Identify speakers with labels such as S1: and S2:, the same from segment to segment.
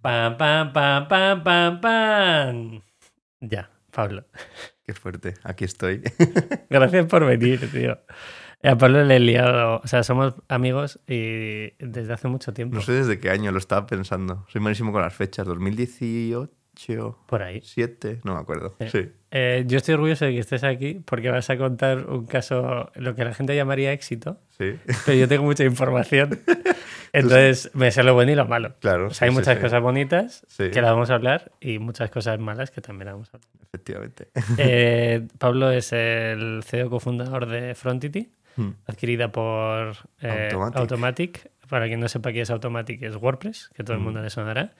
S1: Pam, pam, pam, pam, pam, pam. Ya, Pablo.
S2: Qué fuerte, aquí estoy.
S1: Gracias por venir, tío. A Pablo le he liado. O sea, somos amigos y desde hace mucho tiempo.
S2: No sé desde qué año lo estaba pensando. Soy malísimo con las fechas. 2018,
S1: Por ahí.
S2: 7, no me acuerdo.
S1: Sí.
S2: Sí.
S1: Eh, yo estoy orgulloso de que estés aquí porque vas a contar un caso, lo que la gente llamaría éxito,
S2: Sí,
S1: pero yo tengo mucha información. Entonces me sé lo bueno y lo malo.
S2: claro.
S1: O sea, hay muchas
S2: sí.
S1: cosas bonitas
S2: Sí.
S1: que las vamos a hablar y muchas cosas malas que también las vamos a hablar.
S2: Efectivamente.
S1: Eh, Pablo es el CEO cofundador de Frontity,
S2: Hmm.
S1: adquirida por eh,
S2: Automatic.
S1: Automatic. Para quien no sepa qué es Automatic, es WordPress, que todo el
S2: Mm.
S1: mundo le sonará.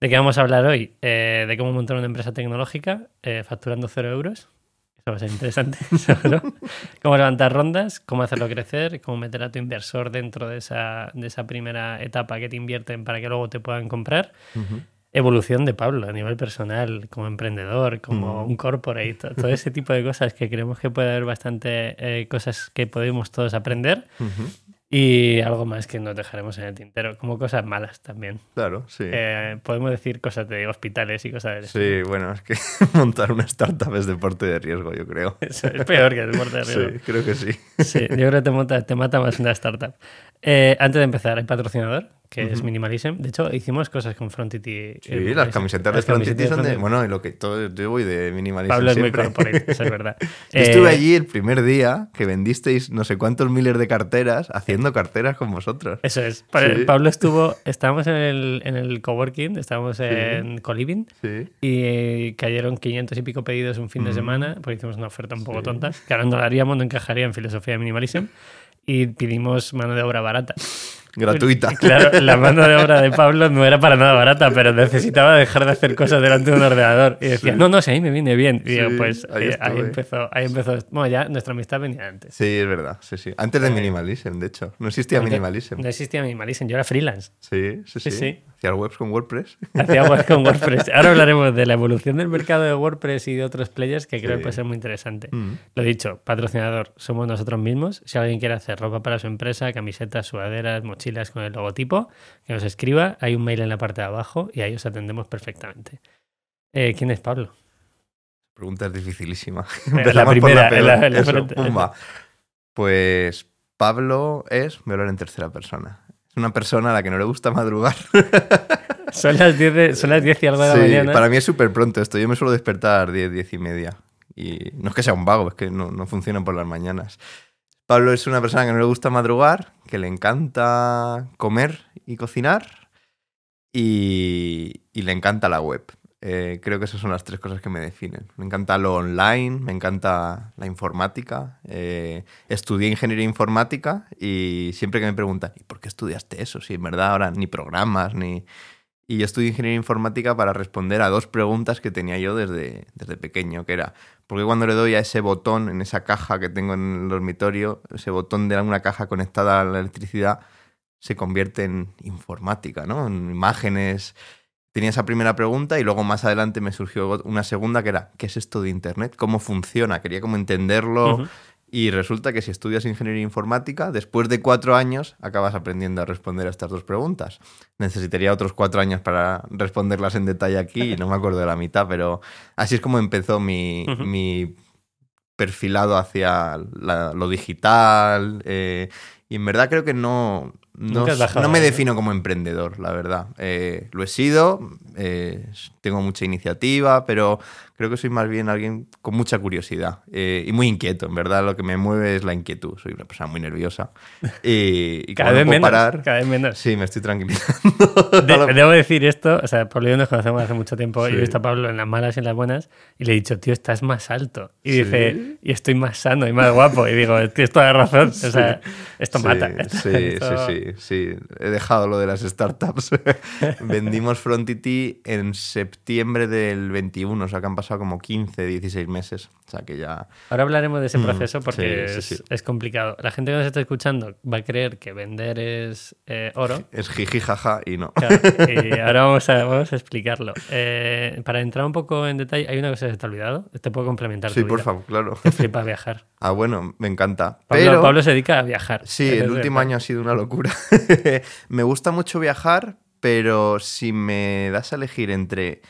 S1: ¿De qué vamos a hablar hoy? Eh, de cómo montar una empresa tecnológica eh, facturando cero euros. Eso va a ser interesante, cómo levantar rondas, cómo hacerlo crecer, cómo meter a tu inversor dentro de esa, de esa primera etapa que te invierten para que luego te puedan comprar evolución de Pablo a nivel personal, como emprendedor, como un corporate, to- todo ese tipo de cosas que creemos que puede haber bastante eh, cosas que podemos todos aprender. Y algo más que nos dejaremos en el tintero, como cosas malas también.
S2: Claro, sí.
S1: Eh, podemos decir cosas de hospitales y cosas de eso.
S2: Sí, bueno, es que montar una startup es deporte de riesgo, yo creo.
S1: Eso es peor que el deporte de riesgo.
S2: Sí, creo que sí.
S1: Sí, yo creo que te, monta- te mata más una startup. Eh, antes de empezar, hay patrocinador, que es
S2: Ujú.
S1: Minimalism. De hecho, hicimos cosas con Frontity.
S2: Sí,
S1: eh,
S2: las camisetas de Frontity son de... Bueno, y lo que todo... Yo voy de minimalismo
S1: Pablo es muy
S2: siempre.
S1: corporate, eso es verdad.
S2: Yo estuve
S1: Eh,
S2: allí el primer día que vendisteis no sé cuántos miles de carteras haciendo carteras con vosotros.
S1: Eso es.
S2: Sí.
S1: Pablo estuvo, estábamos en el, en el coworking, estábamos en Coliving
S2: Sí.
S1: y eh, cayeron 500 y pico pedidos un fin de
S2: Mm.
S1: semana, porque hicimos una oferta un poco
S2: Sí.
S1: tonta, que ahora no la haríamos, no encajaría en filosofía de minimalism, y pedimos mano de obra barata.
S2: Gratuita.
S1: Claro, la mano de obra de Pablo no era para nada barata, pero necesitaba dejar de hacer cosas delante de un ordenador. Y decía,
S2: Sí.
S1: no, no, si a mí me viene bien. Y
S2: Sí,
S1: pues
S2: ahí
S1: eh, ahí, empezó, ahí empezó. Bueno, ya nuestra amistad venía antes.
S2: Sí, es verdad. Sí, sí. Antes de minimalism, de hecho. No existía minimalism.
S1: No existía minimalism, yo era freelance.
S2: Sí, sí,
S1: Sí,
S2: sí. Hacías webs con WordPress.
S1: Hacía web con WordPress. Ahora hablaremos de la evolución del mercado de WordPress y de otros players que creo que puede ser muy interesante.
S2: Mm.
S1: Lo dicho, patrocinador, somos nosotros mismos. Si alguien quiere hacer ropa para su empresa, camisetas, sudaderas, mochilas con el logotipo, que nos escriba. Hay un mail en la parte de abajo y ahí os atendemos perfectamente. Eh, ¿Quién es Pablo?
S2: Pregunta es dificilísima.
S1: la primera, la- la
S2: Eso,
S1: frente.
S2: pumba. Pues Pablo es, voy a hablar en tercera persona. Es una persona a la que no le gusta madrugar.
S1: Son las 10, de- son las 10 y algo de la mañana.
S2: para mí es súper pronto esto. Yo me suelo despertar 10, 10 y media. Y no es que sea un vago, es que no, no funciona por las mañanas. Pablo es una persona que no le gusta madrugar, que le encanta comer y cocinar y, le encanta la web. Eh, creo que esas son las tres cosas que me definen. Me encanta lo online, me encanta la informática. eh, estudié ingeniería informática y siempre que me preguntan, ¿y por qué estudiaste eso? Si en verdad ahora ni programas ni... Y yo estudié ingeniería informática para responder a dos preguntas que tenía yo desde, desde pequeño, que era, ¿por qué cuando le doy a ese botón en esa caja que tengo en el dormitorio, ese botón de una caja conectada a la electricidad, se convierte en informática, ¿no? En imágenes. Tenía esa primera pregunta y luego más adelante me surgió una segunda que era, ¿qué es esto de Internet? ¿Cómo funciona? Quería como entenderlo. Y resulta que si estudias ingeniería informática, después de cuatro años acabas aprendiendo a responder a estas dos preguntas. Necesitaría otros cuatro años para responderlas en detalle aquí y no me acuerdo de la mitad, pero así es como empezó mi,
S1: Ujú.
S2: mi perfilado hacia la- lo digital. eh, y en verdad creo que no, no,
S1: bajado
S2: me defino como emprendedor, la verdad. Eh, lo he sido, eh, tengo mucha iniciativa, pero creo que soy más bien alguien con mucha curiosidad eh, y muy inquieto. En verdad, lo que me mueve es la inquietud. Soy una persona muy nerviosa. Y, y
S1: Cada vez
S2: no
S1: menos.
S2: parar,
S1: Cada vez menos.
S2: sí, me estoy tranquilizando.
S1: De- debo decir esto, o sea, Pablo y yo nos conocemos hace mucho tiempo y
S2: Sí.
S1: he visto a Pablo en las malas y en las buenas y le he dicho, tío, estás más alto. Y
S2: Sí.
S1: dice, y estoy más sano y más guapo. Y digo, tienes toda la razón. O sea, esto
S2: Sí,
S1: mata.
S2: Sí,
S1: Esto-
S2: sí, sí, sí. He dejado lo de las startups. Vendimos Frontity en septiembre del 21, o sea que han pasado como 15, 16 meses. O sea que ya...
S1: Ahora hablaremos de ese
S2: Mm,
S1: proceso porque
S2: sí,
S1: es,
S2: sí.
S1: es complicado. La gente que nos está escuchando va a creer que vender es eh, oro.
S2: Es jiji, jaja y no.
S1: Claro, y ahora vamos a, vamos a explicarlo. Eh, para entrar un poco en detalle, hay una cosa que se te ha olvidado. Te puedo complementar.
S2: Sí,
S1: tu
S2: por
S1: vida.
S2: favor, claro.
S1: Te flipa viajar.
S2: Ah, bueno, me encanta.
S1: Pablo,
S2: Pero...
S1: Pablo se dedica a viajar.
S2: Sí, el último año ha sido una locura. me gusta mucho viajar, pero si me das a elegir entre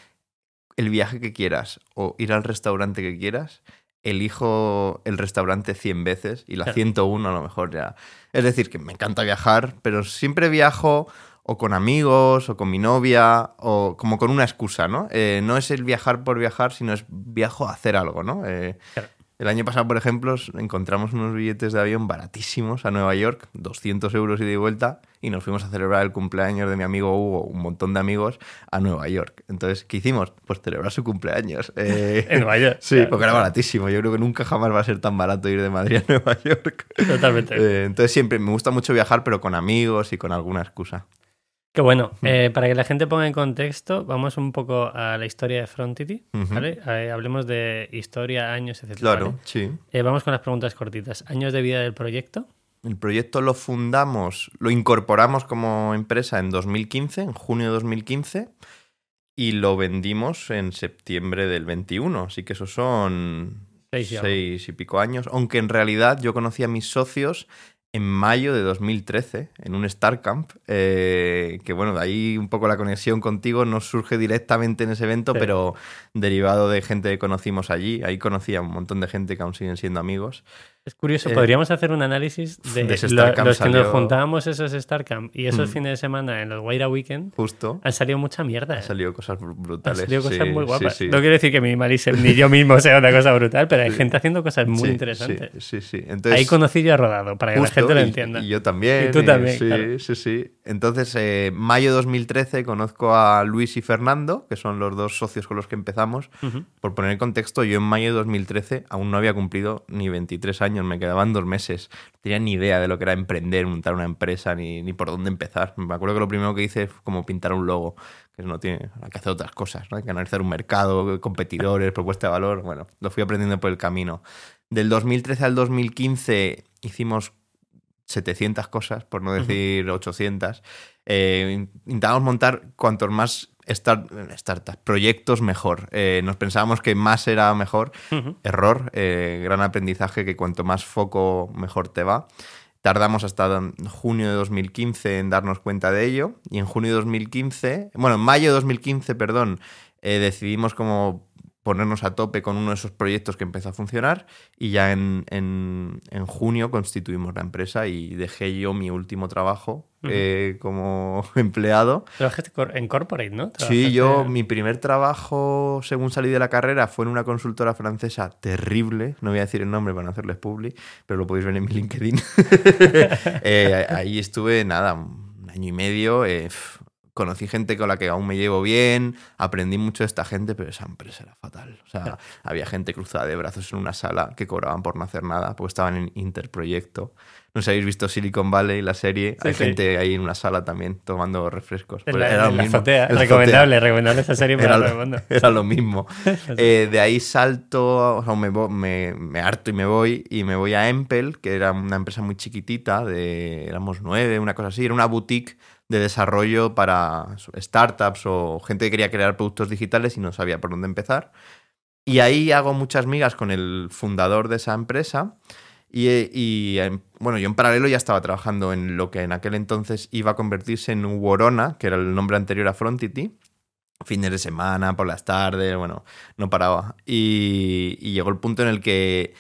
S2: el viaje que quieras o ir al restaurante que quieras, elijo el restaurante 100 veces y la
S1: Claro.
S2: 101 a lo mejor ya. Es decir, que me encanta viajar, pero siempre viajo o con amigos o con mi novia o como con una excusa, ¿no? Eh, no es el viajar por viajar, sino es viajo a hacer algo, ¿no? Eh,
S1: Claro.
S2: El año pasado, por ejemplo, encontramos unos billetes de avión baratísimos a Nueva York, 200 euros ida y vuelta, y nos fuimos a celebrar el cumpleaños de mi amigo Hugo, un montón de amigos, a Nueva York. Entonces, ¿qué hicimos? Pues celebrar su cumpleaños. Eh,
S1: En Nueva York.
S2: Sí,
S1: Claro.
S2: porque era baratísimo. Yo creo que nunca jamás va a ser tan barato ir de Madrid a Nueva York.
S1: Totalmente.
S2: Eh, entonces siempre me gusta mucho viajar, pero con amigos y con alguna excusa.
S1: Qué bueno.
S2: Mm.
S1: Eh, para que la gente ponga en contexto, vamos un poco a la historia de Frontity. ¿vale? Eh, hablemos de historia, años, etc.
S2: Claro,
S1: ¿vale?
S2: sí.
S1: Eh, vamos con las preguntas cortitas. ¿Años de vida del proyecto?
S2: El proyecto lo fundamos, lo incorporamos como empresa en 2015, en junio de 2015, y lo vendimos en septiembre del 21. Así que esos son
S1: Seis
S2: seis y pico años. Aunque en realidad yo conocí a mis socios en mayo de 2013, en un StarCamp, eh, que bueno, de ahí un poco la conexión contigo no surge directamente en ese evento,
S1: Sí.
S2: pero derivado de gente que conocimos allí. Ahí conocí a un montón de gente que aún siguen siendo amigos.
S1: Es curioso,
S2: Eh,
S1: podríamos hacer un análisis de,
S2: de ese
S1: lo- los que nos juntábamos esos StarCamp y esos
S2: Mm.
S1: fines de semana en los Guaira Weekend.
S2: Justo.
S1: Han salido mucha mierda.
S2: Han salido cosas br-
S1: Han
S2: brutales.
S1: salido cosas
S2: sí,
S1: muy
S2: sí,
S1: guapas.
S2: sí.
S1: No quiero decir que Minimalism ni yo mismo sea una cosa brutal, pero hay gente haciendo cosas muy
S2: Sí,
S1: interesantes.
S2: Sí, sí, sí. Entonces,
S1: Ahí conocí yo a Rodado, para que
S2: justo,
S1: la gente lo entienda.
S2: Y, yo también.
S1: Y tú también,
S2: Sí,
S1: claro.
S2: sí, sí. Entonces, eh, mayo 2013 conozco a Luis y Fernando, que son los dos socios con los que empezamos. Por poner en contexto, yo en mayo de 2013 aún no había cumplido ni 23 años, me quedaban dos meses. No tenía ni idea de lo que era emprender, montar una empresa, ni, ni por dónde empezar. Me acuerdo que lo primero que hice fue como pintar un logo, que no tiene, hay que hacer otras cosas, ¿no? hay que analizar un mercado, competidores, propuesta de valor. Bueno, lo fui aprendiendo por el camino. Del 2013 al 2015 hicimos 700 cosas, por no decir 800. Eh, intentamos montar cuantos más start- startups, proyectos mejor. Eh, nos pensábamos que más era mejor. Error, eh, gran aprendizaje que cuanto más foco mejor te va. Tardamos hasta junio de 2015 en darnos cuenta de ello y en junio de 2015, bueno, en mayo de 2015, perdón, eh, decidimos como ponernos a tope con uno de esos proyectos que empezó a funcionar y ya en, en- en junio constituimos la empresa y dejé yo mi último trabajo eh, como empleado
S1: Trabajaste en corporate, ¿no?
S2: Sí, yo,
S1: Trabajaste-
S2: mi primer trabajo según salí de la carrera fue en una consultora francesa terrible, no voy a decir el nombre para no hacerles publi, pero lo podéis ver en mi LinkedIn. Eh, ahí estuve, nada, un año y medio, eh, conocí gente con la que aún me llevo bien, aprendí mucho de esta gente, pero esa empresa era fatal. O sea,
S1: Claro.
S2: había gente cruzada de brazos en una sala que cobraban por no hacer nada, porque estaban en interproyecto. No sé si habéis visto Silicon Valley, la serie.
S1: Sí,
S2: Hay
S1: sí.
S2: gente ahí en una sala también tomando refrescos.
S1: En la,
S2: era lo
S1: la
S2: mismo,
S1: azotea.
S2: en la
S1: recomendable, recomendable esa serie para
S2: Era
S1: todo
S2: lo-
S1: el mundo.
S2: era lo mismo. Eh, de ahí salto, o sea, me, vo- me, me harto y me voy, y me voy a Empel, que era una empresa muy chiquitita, de, éramos nueve, una cosa así, era una boutique de desarrollo para startups o gente que quería crear productos digitales y no sabía por dónde empezar. Y ahí hago muchas migas con el fundador de esa empresa. Y, bueno, yo en paralelo ya estaba trabajando en lo que en aquel entonces iba a convertirse en Worona, que era el nombre anterior a Frontity fines de semana, por las tardes, bueno, no paraba. Y, y llegó el punto en el que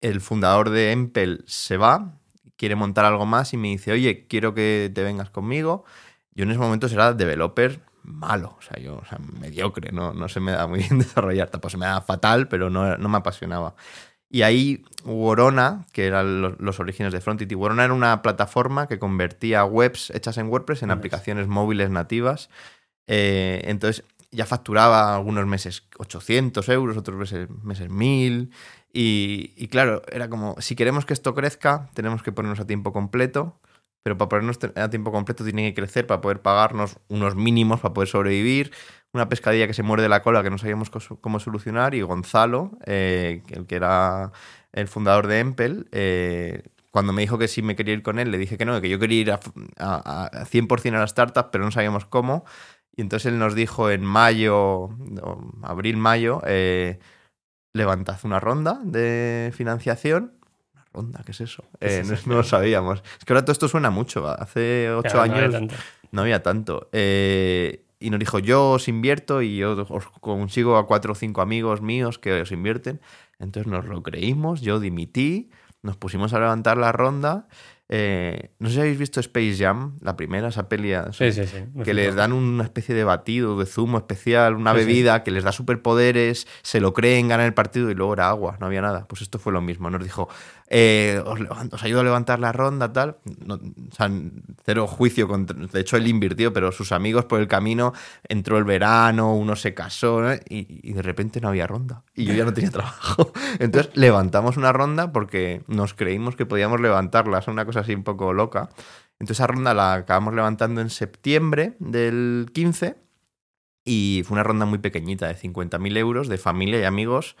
S2: el fundador de Empel se va, quiere montar algo más y me dice, oye, quiero que te vengas conmigo. Yo en ese momento era developer malo, o sea, yo, o sea, mediocre, no, no se me da muy bien desarrollar, tampoco se me da fatal, pero no, no me apasionaba. Y ahí Worona, que eran los, los orígenes de Frontity, Worona era una plataforma que convertía webs hechas en WordPress en aplicaciones móviles nativas. Eh, entonces ya facturaba algunos meses 800 euros, otros meses, meses 1000. Y, y claro, era como, si queremos que esto crezca, tenemos que ponernos a tiempo completo. Pero para ponernos a tiempo completo tiene que crecer para poder pagarnos unos mínimos para poder sobrevivir. Una pescadilla que se muerde la cola que no sabíamos cómo solucionar. Y Gonzalo, eh, el que era el fundador de Empel, eh, cuando me dijo que si me quería ir con él, le dije que no, que yo quería ir a, a- a 100% a la startup, pero no sabíamos cómo. Y entonces él nos dijo en mayo, abril-mayo, eh, levantad una ronda de financiación. ¿Una ronda? ¿Qué es eso?
S1: ¿Qué es
S2: Eh,
S1: eso?
S2: no, no lo sabíamos. Es que ahora todo esto suena mucho. Hace ocho
S1: Claro, no hay
S2: años
S1: tanto.
S2: No había tanto. Eh, y nos dijo, yo os invierto y yo os consigo a cuatro o cinco amigos míos que os invierten. Entonces nos lo creímos, yo dimití, nos pusimos a levantar la ronda eh, no sé si habéis visto Space Jam, la primera, esa peli. Que les dan una especie de batido, de zumo especial, una bebida que les da superpoderes, se lo creen, ganan el partido y luego era agua, no había nada. Pues esto fue lo mismo. Nos dijo, eh, os, ayudo a levantar la ronda, tal. o sea, cero juicio. Contra, de hecho, él invirtió, pero sus amigos por el camino entró el verano, uno se casó y, de repente no había ronda. Y yo ya no tenía trabajo. Entonces levantamos una ronda porque nos creímos que podíamos levantarla. Es una cosa así un poco loca. Entonces esa ronda la acabamos levantando en septiembre del 15 y fue una ronda muy pequeñita, de 50.000 euros, de familia y amigos.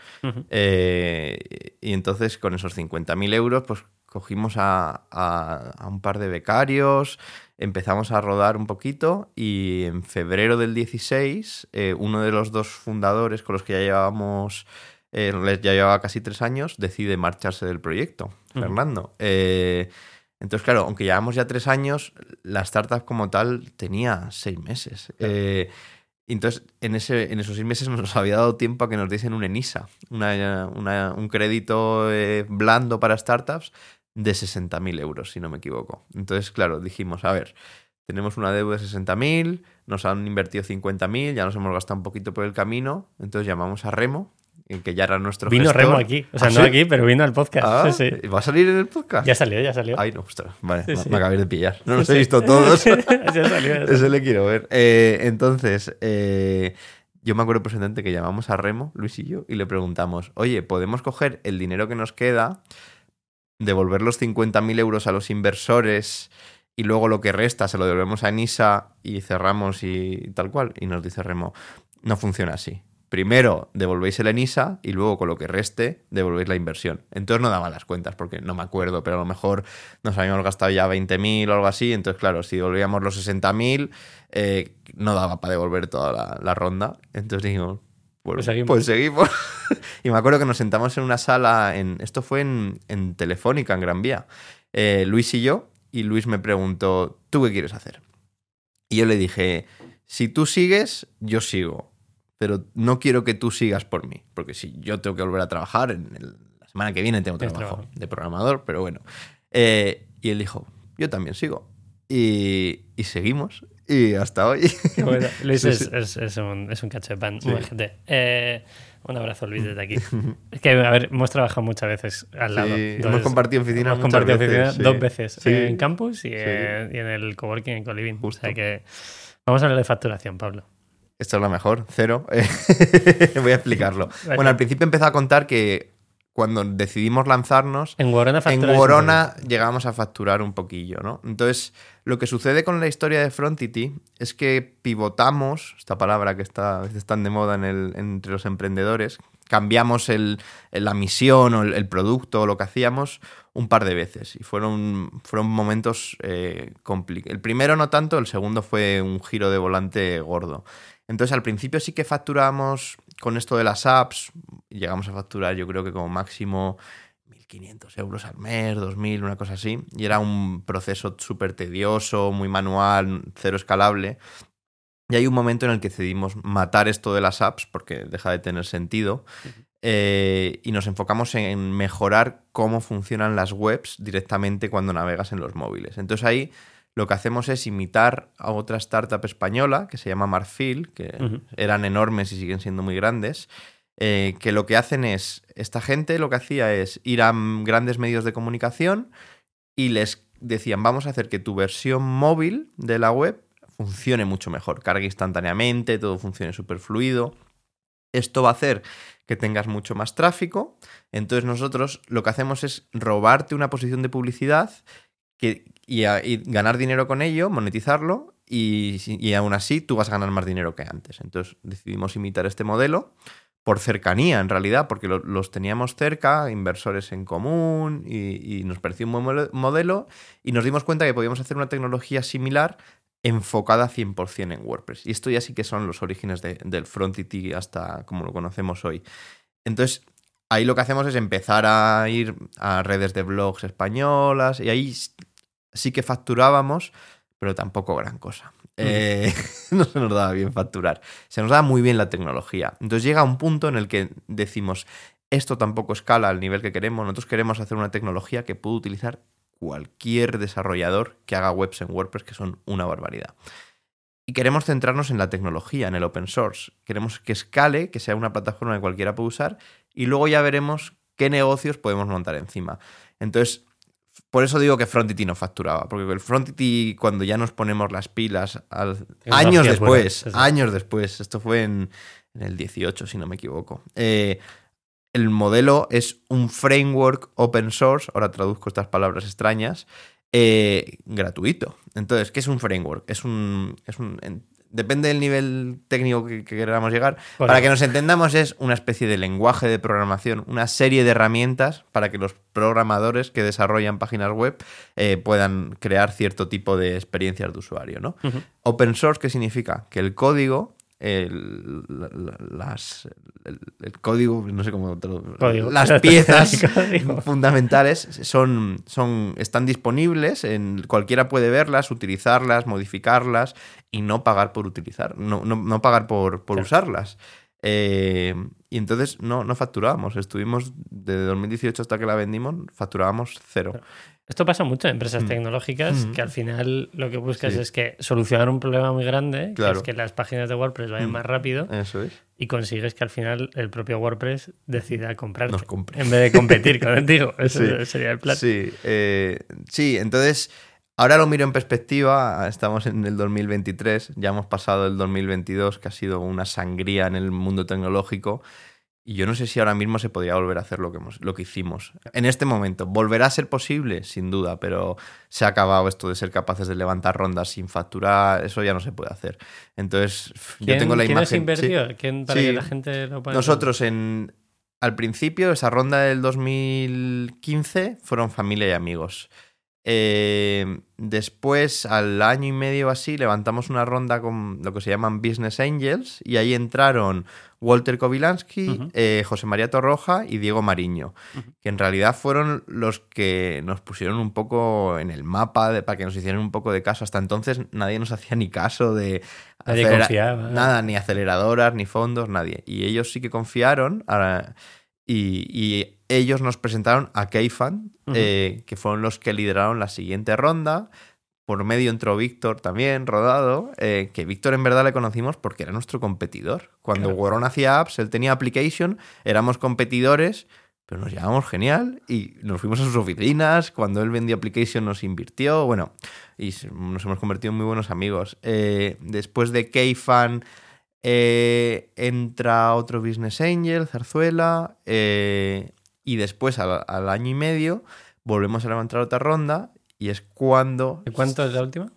S2: Eh, y entonces con esos 50.000 euros, pues cogimos a, a, un par de becarios, empezamos a rodar un poquito y en febrero del 16, eh, uno de los dos fundadores con los que ya llevábamos, eh, ya llevaba casi tres años, decide marcharse del proyecto, Fernando. Entonces, claro, aunque llevamos ya tres años, la startup como tal tenía seis meses. Entonces, en, ese, en esos seis meses nos había dado tiempo a que nos diesen un ENISA, un crédito eh, blando para startups de 60.000 euros, si no me equivoco. Entonces, claro, dijimos, a ver, tenemos una deuda de 60.000, nos han invertido 50.000, ya nos hemos gastado un poquito por el camino, entonás llamamos a Remo que ya era nuestro
S1: Vino Remo aquí, o sea, ¿Ah, no aquí, pero vino al podcast.
S2: Ah,
S1: sí,
S2: ¿Va a salir en el podcast?
S1: Ya salió, ya salió.
S2: Ay, no, ostras, vale, me, acabé de pillar. No los he visto todos. ya salió, Ese le quiero ver. Eh, entonces, eh, yo me acuerdo presentante que llamamos a Remo, Luis y yo, y le preguntamos, oye, ¿podemos coger el dinero que nos queda, devolver los 50.000 euros a los inversores y luego lo que resta se lo devolvemos a Enisa y cerramos y tal cual? Y nos dice Remo, no funciona así primero devolvéis el ENISA y luego con lo que reste devolvéis la inversión. Entonces no daba las cuentas porque no me acuerdo, pero a lo mejor nos habíamos gastado ya 20.000 o algo así. Entonces, claro, si devolvíamos los 60.000, eh, no daba para devolver toda la, ronda. Entonces dijimos, pues, pues seguimos. y me acuerdo que nos sentamos en una sala, en, esto fue en, Telefónica, en Gran Vía, eh, Luis y yo, y Luis me preguntó, ¿tú qué quieres hacer? Y yo le dije, si tú sigues, yo sigo pero no quiero que tú sigas por mí, porque si yo tengo que volver a trabajar, en la semana que viene tengo trabajo, de programador, pero bueno. Eh, y él dijo, yo también sigo. Y, seguimos. Y hasta hoy.
S1: bueno. Luis es, un, es un cacho de pan. Eh, un abrazo, Luis, desde aquí. es que, a ver, hemos trabajado muchas veces al lado.
S2: hemos compartido oficina
S1: hemos compartido oficina dos veces. En campus y, en, el coworking en Coliving. O sea que vamos a hablar de facturación, Pablo.
S2: Esto es lo mejor, cero. Voy a explicarlo. Bueno, al principio empezó a contar que cuando decidimos lanzarnos,
S1: en Worona,
S2: en llegamos a facturar un poquillo, ¿no? Entonces, lo que sucede con la historia de Frontity es que pivotamos, esta palabra que está a veces tan de moda en el, entre los emprendedores, cambiamos el, la misión o el, producto o lo que hacíamos un par de veces y fueron, fueron momentos eh, complicados. El primero no tanto, el segundo fue un giro de volante gordo. Entonces al principio sí que facturábamos con esto de las apps, llegamos a facturar yo creo que como máximo 1.500 euros al mes, 2.000, una cosa así, y era un proceso súper tedioso, muy manual, cero escalable. Y hay un momento en el que decidimos matar esto de las apps porque deja de tener sentido. Eh, y nos enfocamos en mejorar cómo funcionan las webs directamente cuando navegas en los móviles. Entonces ahí lo que hacemos es imitar a otra startup española que se llama Marfil, que eran enormes y siguen siendo muy grandes, eh, que lo que hacen es, esta gente lo que hacía es ir a grandes medios de comunicación y les decían, vamos a hacer que tu versión móvil de la web funcione mucho mejor, cargue instantáneamente, todo funcione súper fluido. Esto va a hacer que tengas mucho más tráfico. Entonces nosotros lo que hacemos es robarte una posición de publicidad que, y, ganar dinero con ello, monetizarlo y, y, aún así tú vas a ganar más dinero que antes. Entonces decidimos imitar este modelo por cercanía en realidad, porque los teníamos cerca, inversores en común y, nos pareció un buen modelo y nos dimos cuenta que podíamos hacer una tecnología similar enfocada 100% en WordPress. Y esto ya sí que son los orígenes de, del Frontity hasta como lo conocemos hoy. Entonces, ahí lo que hacemos es empezar a ir a redes de blogs españolas y ahí sí que facturábamos, pero tampoco gran cosa. Eh, no se nos daba bien facturar. Se nos daba muy bien la tecnología. Entonces llega un punto en el que decimos, esto tampoco escala al nivel que queremos. Nosotros queremos hacer una tecnología que pueda utilizar cualquier desarrollador que haga webs en WordPress, que son una barbaridad. Y queremos centrarnos en la tecnología, en el open source. Queremos que escale, que sea una plataforma que cualquiera pueda usar, y luego ya veremos qué negocios podemos montar encima. Entonces, por eso digo que Frontity no facturaba, porque el Frontity, cuando ya nos ponemos las pilas, años después, años después, esto fue en, el 18, si no me equivoco. Eh, el modelo es un framework open source, ahora traduzco estas palabras extrañas, eh, gratuito. Entonces, ¿qué es un framework? Es un, es un depende del nivel técnico que, queramos llegar. Para que nos entendamos, es una especie de lenguaje de programación, una serie de herramientas para que los programadores que desarrollan páginas web eh, puedan crear cierto tipo de experiencias de usuario. ¿no? Open source, ¿qué significa? Que el código el, las, el, código, no sé cómo las piezas fundamentales son, son, están disponibles, en, cualquiera puede verlas, utilizarlas, modificarlas y no pagar por utilizar, no, no, pagar por, por usarlas. Eh, y entonces no, no facturábamos. Estuvimos desde 2018 hasta que la vendimos, facturábamos cero.
S1: Esto pasa mucho en empresas mm. tecnológicas mm. que al final lo que buscas es que solucionar un problema muy grande, que es que las páginas de WordPress vayan mm. más rápido. Y consigues que al final el propio WordPress decida comprarte. En vez de competir contigo. Eso sería el plan.
S2: Sí, eh, sí, entonces. Ahora lo miro en perspectiva, estamos en el 2023, ya hemos pasado el 2022, que ha sido una sangría en el mundo tecnológico. Y yo no sé si ahora mismo se podría volver a hacer lo que, lo que hicimos. En este momento, ¿volverá a ser posible? Sin duda, pero se ha acabado esto de ser capaces de levantar rondas sin facturar, eso ya no se puede hacer. Entonces, yo tengo la imagen.
S1: ¿Quién para que la gente lo pueda
S2: Nosotros en, al principio, esa ronda del 2015 fueron familia y amigos. Eh, después, al año y medio así, levantamos una ronda con lo que se llaman Business Angels y ahí entraron Walter Kovilansky, eh, José María Torroja y Diego Mariño, que en realidad fueron los que nos pusieron un poco en el mapa para que nos hicieran un poco de caso. Hasta entonces nadie nos hacía ni caso de nada, ni aceleradoras, ni fondos, nadie. Y ellos sí que confiaron. y, ellos nos presentaron a Keifan, eh, que fueron los que lideraron la siguiente ronda. Por medio entró Víctor también, rodado, eh, que Víctor en verdad le conocimos porque era nuestro competidor. Cuando claro. hacía apps, él tenía application, éramos competidores, pero nos llevábamos genial y nos fuimos a sus oficinas. Cuando él vendió application nos invirtió, bueno, y nos hemos convertido en muy buenos amigos. Eh, después de Keifan entra otro Business Angel, Zarzuela, y después, al, año y medio, volvemos a levantar otra ronda y es cuando...
S1: ¿Y cuánto es la última?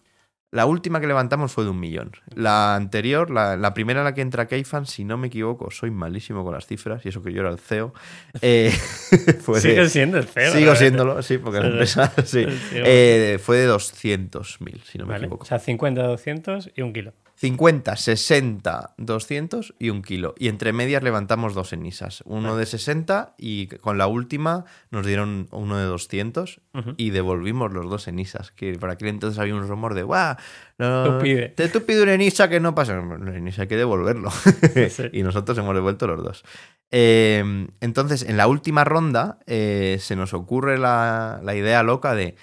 S2: La última que levantamos fue de un millón. La anterior, la, primera en la que entra Keifan, si no me equivoco, soy malísimo con las cifras, y eso que yo era el CEO. Eh,
S1: Sigue siendo el CEO.
S2: Sigo siéndolo, sí, porque la empresa. Sí. Eh, fue de 200.000, si no me equivoco. O
S1: sea, 50, 200 y un kilo.
S2: 50, 60, 200 y un kilo. Y entre medias levantamos dos enisas. Uno de 60 y con la última nos dieron uno de 200 y devolvimos los dos enisas. Que por aquel entonces había un rumor de, ¡guau! No, te tú pide una enisa que no pasa. La enisa hay que devolverlo. y nosotros hemos devuelto los dos. Em, entonces, en la última ronda eh, se nos ocurre la, la idea loca de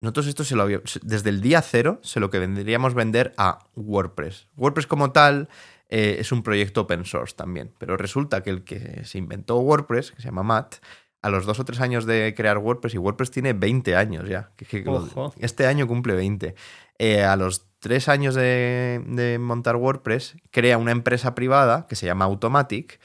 S2: nosotros esto se lo desde el día cero se lo que vendríamos vender a WordPress. WordPress como tal eh, es un proyecto open source también, pero resulta que el que se inventó WordPress, que se llama Matt, a los dos o tres años de crear WordPress, y WordPress tiene 20 años ya, este año cumple 20, eh, a los tres años de, de montar WordPress, crea una empresa privada que se llama Automatic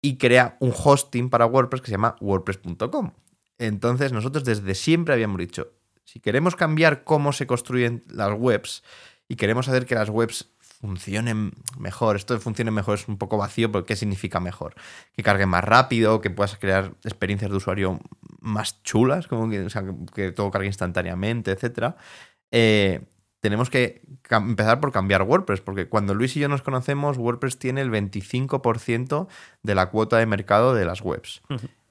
S2: y crea un hosting para WordPress que se llama WordPress.com. Entonces nosotros desde siempre habíamos dicho, si queremos cambiar cómo se construyen las webs y queremos hacer que las webs funcionen mejor, esto de funcione mejor es un poco vacío, porque ¿qué significa mejor? Que cargue más rápido, que puedas crear experiencias de usuario más chulas, como que, todo cargue instantáneamente, etc. Eh, tenemos que empezar por cambiar WordPress, porque cuando Luis y yo nos conocemos, WordPress tiene el 25% de la cuota de mercado de las webs.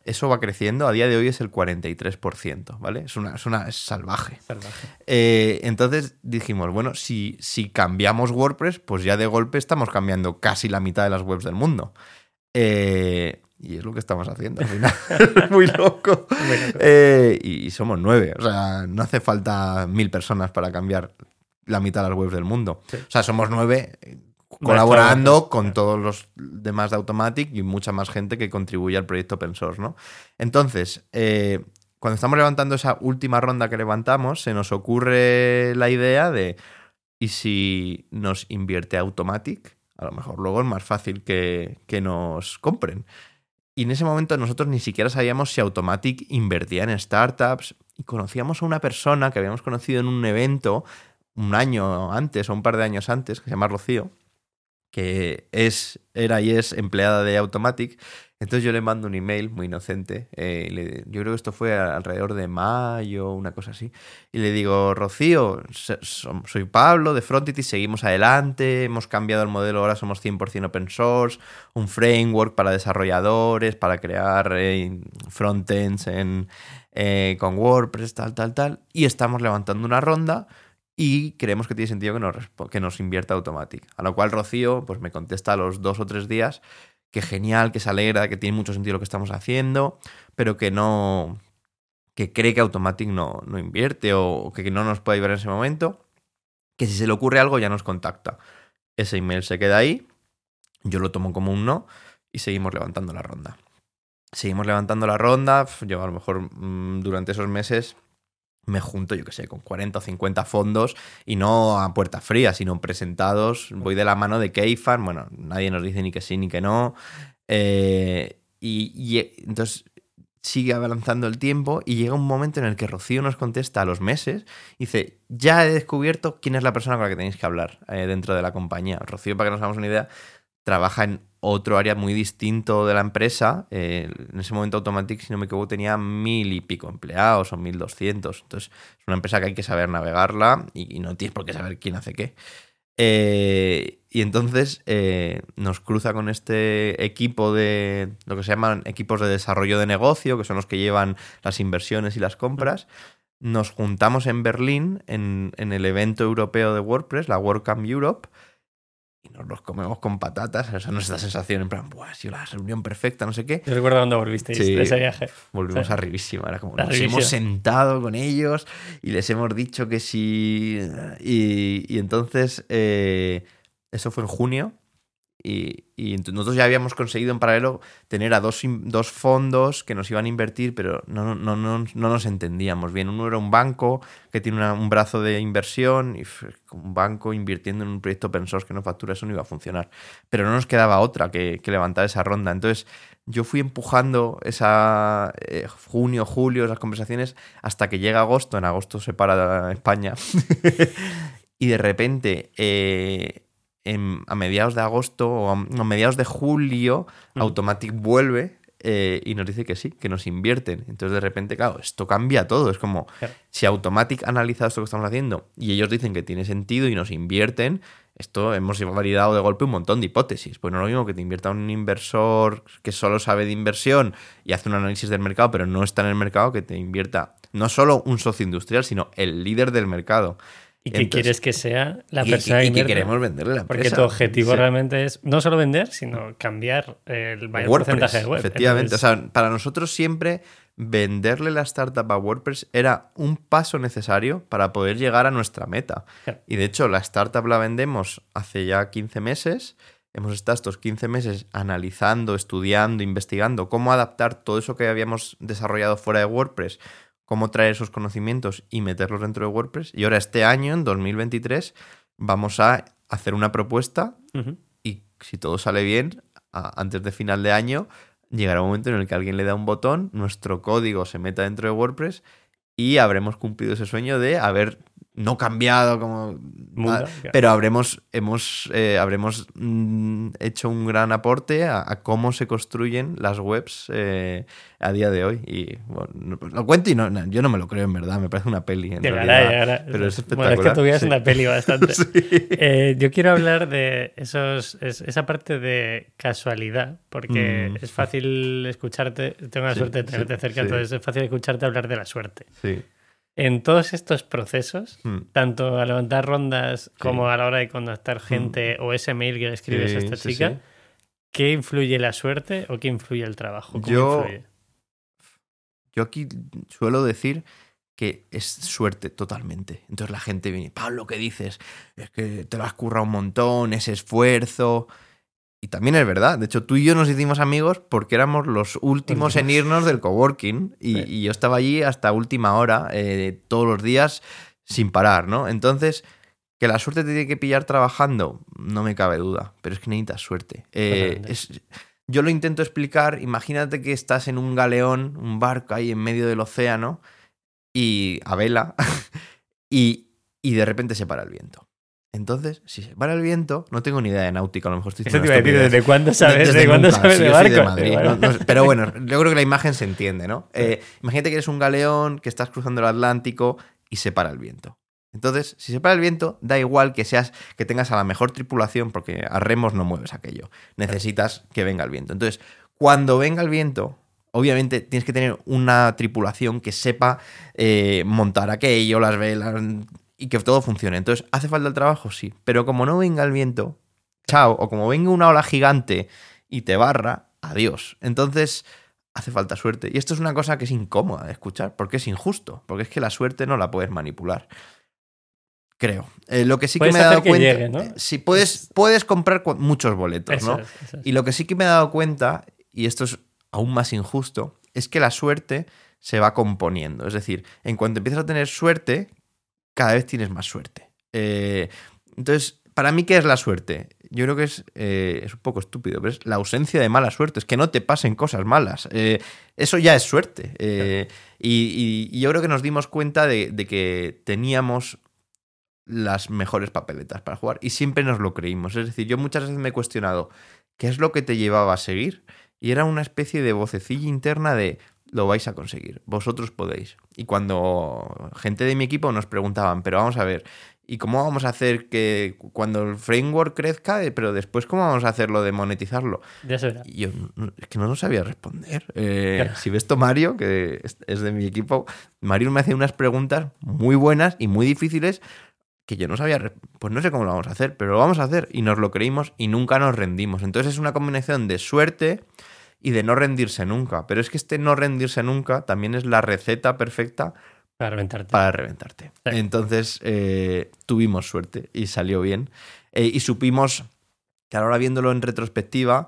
S2: Eso va creciendo. A día de hoy es el 43%, ¿vale? Es una, es una es salvaje.
S1: Salvaje.
S2: Eh, entonces dijimos, bueno, si, si cambiamos WordPress, pues ya de golpe estamos cambiando casi la mitad de las webs del mundo. Eh, y es lo que estamos haciendo al final. Muy loco.
S1: Muy loco.
S2: Eh, y somos nueve. O sea, no hace falta mil personas para cambiar la mitad de las webs del mundo.
S1: Sí.
S2: O sea, somos nueve colaborando con todos los demás de Automatic y mucha más gente que contribuye al proyecto open source, ¿no? Entonces, eh, cuando estamos levantando esa última ronda que levantamos, se nos ocurre la idea de ¿y si nos invierte Automatic? A lo mejor luego es más fácil que, que nos compren. Y en ese momento nosotros ni siquiera sabíamos si Automatic invertía en startups y conocíamos a una persona que habíamos conocido en un evento un año antes o un par de años antes, que se llama Rocío, que es, era y es empleada de Automatic. Entonces yo le mando un email muy inocente. eh, le- yo creo que esto fue alrededor de mayo, una cosa así. Y le digo, Rocío, so- so- soy Pablo de Frontity, seguimos adelante, hemos cambiado el modelo, ahora somos 100% open source, un framework para desarrolladores, para crear eh, frontends en, eh, con WordPress, tal, tal, tal. Y estamos levantando una ronda y creemos que tiene sentido que nos, que nos invierta Automatic. A lo cual Rocío pues, me contesta a los dos o tres días que genial, que se alegra, que tiene mucho sentido lo que estamos haciendo, pero que no que cree que Automatic no, no invierte o que no nos puede ayudar en ese momento, que si se le ocurre algo ya nos contacta. Ese email se queda ahí, yo lo tomo como un no y seguimos levantando la ronda. Seguimos levantando la ronda, yo a lo mejor mm, durante esos meses me junto, yo qué sé, con 40 o 50 fondos y no a puerta fría, sino presentados. Voy de la mano de Keifan, bueno, nadie nos dice ni que sí ni que no. Eh, y, y, eh, entonces sigue avanzando el tiempo y llega un momento en el que Rocío nos contesta a los meses y dice, ya he descubierto quién es la persona con la que tenéis que hablar eh, dentro de la compañía. Rocío, para que nos hagamos una idea, trabaja en otro área muy distinto de la empresa. Eh, en ese momento Automatic, si no me equivoco, tenía mil y pico empleados o mil doscientos. Entonces es una empresa que hay que saber navegarla y, no tienes por qué saber quién hace qué. Eh, y entonces eh, nos cruza con este equipo de lo que se llaman equipos de desarrollo de negocio, que son los que llevan las inversiones y las compras. Nos juntamos en Berlín en, en el evento europeo de WordPress, la WordCamp Europe, y nos los comemos con patatas. O sea, esta sensación en plan, Buah, ha sido la reunión perfecta, no sé qué.
S1: Yo recuerdo cuando volvisteis
S2: Sí.
S1: de ese viaje.
S2: Volvimos
S1: Sí.
S2: arribísima. Era como, nos hemos sentado con ellos y les hemos dicho que sí. Y, y entonces, eh, eso fue en junio. Y, y nosotros ya habíamos conseguido en paralelo tener a dos, dos fondos que nos iban a invertir, pero no, no, no, no nos entendíamos bien. Uno era un banco que tiene un brazo de inversión y un banco invirtiendo en un proyecto open source que no factura, eso no iba a funcionar. Pero no nos quedaba otra que, que levantar esa ronda. Entonces yo fui empujando esa eh, junio, julio, esas conversaciones hasta que llega agosto. En agosto se para España. y de repente, eh, en- a mediados de agosto o a, a mediados de julio,
S1: Ujú.
S2: Automatic vuelve eh, y nos dice que sí, que nos invierten. Entonces de repente, claro, esto cambia todo. Es como,
S1: Claro.
S2: si Automatic analiza esto que estamos haciendo y ellos dicen que tiene sentido y nos invierten, esto hemos validado de golpe un montón de hipótesis. Pues no es lo mismo que te invierta un inversor que solo sabe de inversión y hace un análisis del mercado, pero no está en el mercado, que te invierta no solo un socio industrial, sino el líder del mercado.
S1: ¿Y qué
S2: Entonces-
S1: quieres que sea la persona
S2: y- y que queremos venderle la empresa.
S1: Porque tu objetivo
S2: Sí.
S1: realmente es no solo vender, sino cambiar el mayor
S2: WordPress,
S1: porcentaje de web.
S2: Efectivamente.
S1: Entonces,
S2: O sea, para nosotros siempre venderle la startup a WordPress era un paso necesario para poder llegar a nuestra meta.
S1: Claro.
S2: Y de hecho, la startup la vendemos hace ya 15 meses. Hemos estado estos 15 meses analizando, estudiando, investigando cómo adaptar todo eso que habíamos desarrollado fuera de WordPress, cómo traer esos conocimientos y meterlos dentro de WordPress. Y ahora este año, en 2023, vamos a hacer una propuesta y si todo sale bien, antes de final de año, llegará un momento en el que alguien le da un botón, nuestro código se meta dentro de WordPress y habremos cumplido ese sueño de haber no cambiado como pero habremos hemos eh, habremos mm, hecho un gran aporte a, a cómo se construyen las webs eh, a día de hoy y bueno, no- lo cuento y no, no, yo no me lo creo en verdad me parece una peli en realidad,
S1: llegará.
S2: pero es
S1: Bueno, es
S2: espectacular
S1: que tuvieras
S2: sí.
S1: una peli bastante.
S2: Sí.
S1: Eh, yo quiero hablar de esos, es- esa parte de casualidad, porque
S2: Mm.
S1: es fácil escucharte, tengo la
S2: Sí,
S1: suerte de tenerte cerca, entonces es fácil escucharte hablar de la suerte.
S2: Sí.
S1: En todos estos procesos,
S2: Mm.
S1: tanto a levantar rondas como a la hora de contactar gente o ese mail que le escribes a esta chica,
S2: sí.
S1: ¿qué influye la suerte o qué influye el trabajo? ¿Cómo
S2: Yo-
S1: influye?
S2: Yo aquí suelo decir que es suerte totalmente. Entonces la gente viene, Pablo, ¿qué dices? Es que te lo has currado un montón, ese esfuerzo. Y también es verdad. De hecho, tú y yo nos hicimos amigos porque éramos los últimos en irnos del coworking. Y,
S1: Sí.
S2: y yo estaba allí hasta última hora, eh, todos los días, sin parar, ¿no? Entonces, que la suerte te tiene que pillar trabajando, no me cabe duda. Pero es que necesitas suerte. Eh, es- yo lo intento explicar. Imagínate que estás en un galeón, un barco ahí en medio del océano, y a vela, y, y de repente se para el viento. Entonces, si se para el viento, no tengo ni idea de náutica, a lo mejor estoy
S1: Eso te iba a decir. ¿desde cuándo sabes,
S2: Desde
S1: ¿de cuándo sabes barco?
S2: Pero bueno, yo creo que la imagen se entiende, ¿no? Eh, imagínate que eres un galeón, que estás cruzando el Atlántico y se para el viento. Entonces, si se para el viento, da igual que seas, que tengas a la mejor tripulación, porque a remos no mueves aquello. Necesitas que venga el viento. Entonces, cuando venga el viento, obviamente tienes que tener una tripulación que sepa eh, montar aquello, las velas y que todo funcione. Entonces, ¿hace falta el trabajo? Sí. Pero como no venga el viento, chao. O como venga una ola gigante y te barra, adiós. Entonces, hace falta suerte. Y esto es una cosa que es incómoda de escuchar, porque es injusto, porque es que la suerte no la puedes manipular. Creo. Eh, lo que sí que me he dado cuenta.
S1: llegue, ¿no?
S2: eh, Sí, puedes, puedes comprar muchos boletos,
S1: Eso
S2: ¿no?
S1: es, eso es.
S2: Y lo que sí que me he dado cuenta, y esto es aún más injusto, es que la suerte se va componiendo. Es decir, en cuanto empiezas a tener suerte, cada vez tienes más suerte. Eh, entonces, para mí, ¿qué es la suerte? Yo creo que es, eh, es un poco estúpido, pero es la ausencia de mala suerte. Es que no te pasen cosas malas. Eh, eso ya es suerte. Y, yo creo que nos dimos cuenta de que teníamos las mejores papeletas para jugar y siempre nos lo creímos. Es decir, yo muchas veces me he cuestionado qué es lo que te llevaba a seguir y era una especie de vocecilla interna de lo vais a conseguir, vosotros podéis. Y cuando gente de mi equipo nos preguntaban, pero vamos a ver, ¿y cómo vamos a hacer que cuando el framework crezca, eh, pero después cómo vamos a hacerlo de monetizarlo?
S1: Ya.
S2: Y yo es que no lo sabía responder. Eh,
S1: Claro.
S2: Si ves to Mario, que es- de mi equipo, Mario me hace unas preguntas muy buenas y muy difíciles que yo no sabía, pues no sé cómo lo vamos a hacer, pero lo vamos a hacer y nos lo creímos y nunca nos rendimos. Entonces es una combinación de suerte y de no rendirse nunca. Pero es que este no rendirse nunca también es la receta perfecta
S1: Para reventarte.
S2: para reventarte.
S1: Sí.
S2: Entonces eh, tuvimos suerte y salió bien. Eh, y supimos que ahora viéndolo en retrospectiva,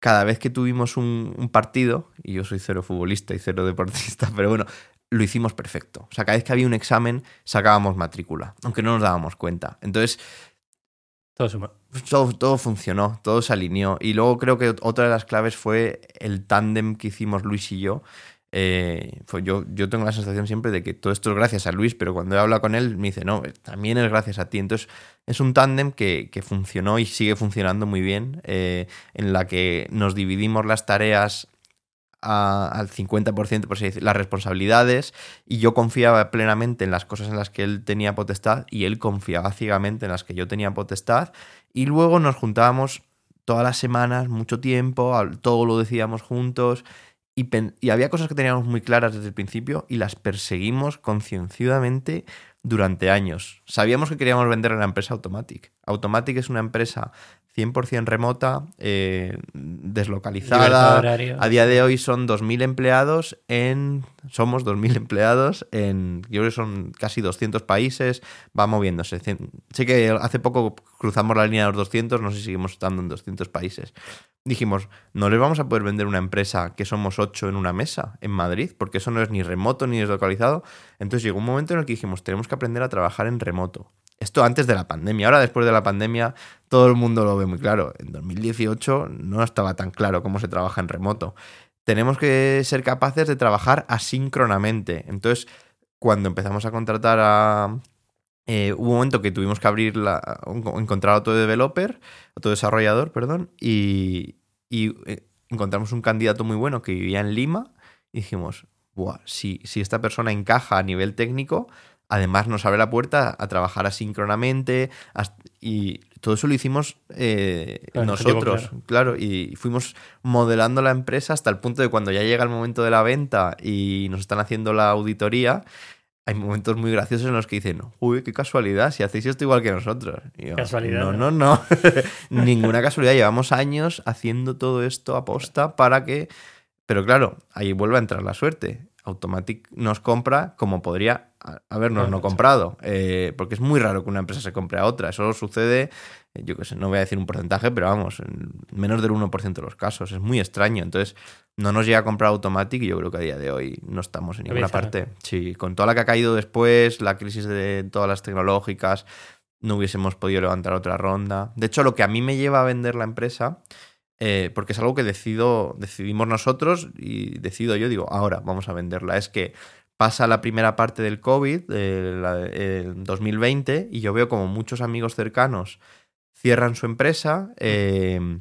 S2: cada vez que tuvimos un, un partido, y yo soy cero futbolista y cero deportista, pero bueno, lo hicimos perfecto. O sea, cada vez que había un examen sacábamos matrícula, aunque no nos dábamos cuenta. Entonces,
S1: Todo
S2: todo, funcionó, todo se alineó. Y luego creo que otra de las claves fue el tándem que hicimos Luis y yo. Eh, yo, yo tengo la sensación siempre de que todo esto es gracias a Luis, pero cuando he hablado con él me dice, no, también es gracias a ti. Entonces es un tándem que, que funcionó y sigue funcionando muy bien, eh, en la que nos dividimos las tareas a- al 50%, por así las responsabilidades, y yo confiaba plenamente en las cosas en las que él tenía potestad y él confiaba ciegamente en las que yo tenía potestad, y luego nos juntábamos todas las semanas, mucho tiempo, todo lo decíamos juntos, y, y había cosas que teníamos muy claras desde el principio y las perseguimos concienzudamente durante años. Sabíamos que queríamos vender la empresa Automatic. Automatic es una empresa 100% remota, eh, deslocalizada. A día de hoy son 2.000 empleados en... Somos 2.000 empleados en... Yo creo que son casi 200 países. Va moviéndose. Sé que hace poco cruzamos la línea de los 200, no sé si seguimos estando en 200 países. Dijimos, no les vamos a poder vender una empresa que somos 8 en una mesa en Madrid, porque eso no es ni remoto ni deslocalizado. Entonces llegó un momento en el que dijimos, tenemos que aprender a trabajar en remoto. Esto antes de la pandemia. Ahora, después de la pandemia, todo el mundo lo ve muy claro. En 2018 no estaba tan claro cómo se trabaja en remoto. Tenemos que ser capaces de trabajar asíncronamente. Entonces, cuando empezamos a contratar a eh, hubo un momento que tuvimos que abrir la, encontrar otro developer, otro desarrollador, perdón, y, y eh, encontramos un candidato muy bueno que vivía en Lima y dijimos, Buah, si, si esta persona encaja a nivel técnico, además nos abre la puerta a trabajar asíncronamente y todo eso lo hicimos eh, nosotros, claro. y fuimos modelando la empresa hasta el punto de cuando ya llega el momento de la venta y nos están haciendo la auditoría, hay momentos muy graciosos en los que dicen, uy, qué casualidad, si hacéis esto igual que nosotros.
S1: casualidad.
S2: No, no, no. Ninguna casualidad. Llevamos años haciendo todo esto a posta para que... Pero claro, ahí vuelve a entrar la suerte. Automatic nos compra como podría habernos no comprado. Eh, porque es muy raro que una empresa se compre a otra. Eso sucede, eh, yo qué sé, no voy a decir un porcentaje, pero vamos, en menos del 1% de los casos. Es muy extraño. Entonces, no nos llega a comprar Automatic y yo creo que a día de hoy no estamos en ninguna parte. Sí, con toda la que ha caído después, la crisis de todas las tecnológicas, no hubiésemos podido levantar otra ronda. De hecho, lo que a mí me lleva a vender la empresa eh, porque es algo que decido, decidimos nosotros y decido yo, digo, ahora vamos a venderla. Es que pasa la primera parte del COVID, el 2020, y yo veo como muchos amigos cercanos cierran su empresa. Em,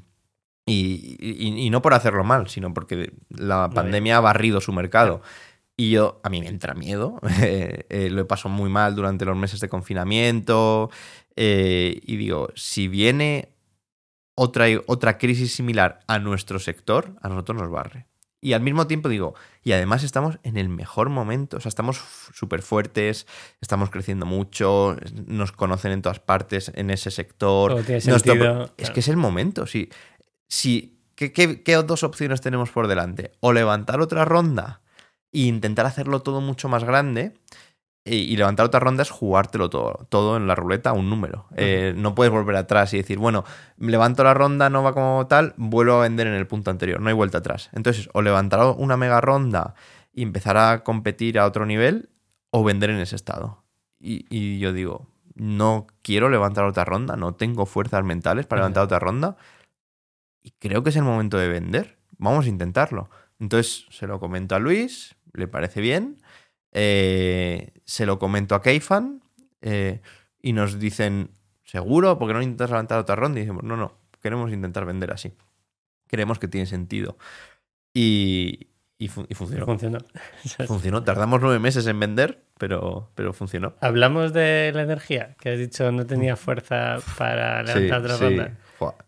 S2: y, no por hacerlo mal, sino porque la pandemia ha barrido su mercado. Y yo, a mí me entra miedo, eh, lo he pasado muy mal durante los meses de confinamiento. Eh, y digo, si viene otra, otra crisis similar a nuestro sector, a nosotros nos barre. Y al mismo tiempo digo, y además estamos en el mejor momento, o sea, estamos súper fuertes, estamos creciendo mucho, nos conocen en todas partes en ese sector.
S1: Es
S2: que es el momento, sí. sí ¿qué, qué dos opciones tenemos por delante? O levantar otra ronda e intentar hacerlo todo mucho más grande, y, levantar otra ronda es jugártelo todo, todo en la ruleta a un número. Eh, no puedes volver atrás y decir, bueno, levanto la ronda, no va como tal, vuelvo a vender en el punto anterior, no hay vuelta atrás. Entonces, o levantar una mega ronda y empezar a competir a otro nivel, o vender en ese estado. Y, yo digo, no quiero levantar otra ronda, no tengo fuerzas mentales para levantar otra ronda, y creo que es el momento de vender. Vamos a intentarlo. Entonces se lo comento a Luis, le parece bien. Eh, se lo comento a Keifan eh, y nos dicen, ¿seguro? porque no intentas levantar otra ronda? Y decimos, no, no, queremos intentar vender así. Creemos que tiene sentido. Y, y, funcionó.
S1: Funcionó.
S2: funcionó. Tardamos nueve meses en vender, pero, pero funcionó.
S1: Hablamos de la energía, que has dicho no tenía fuerza para levantar otra ronda.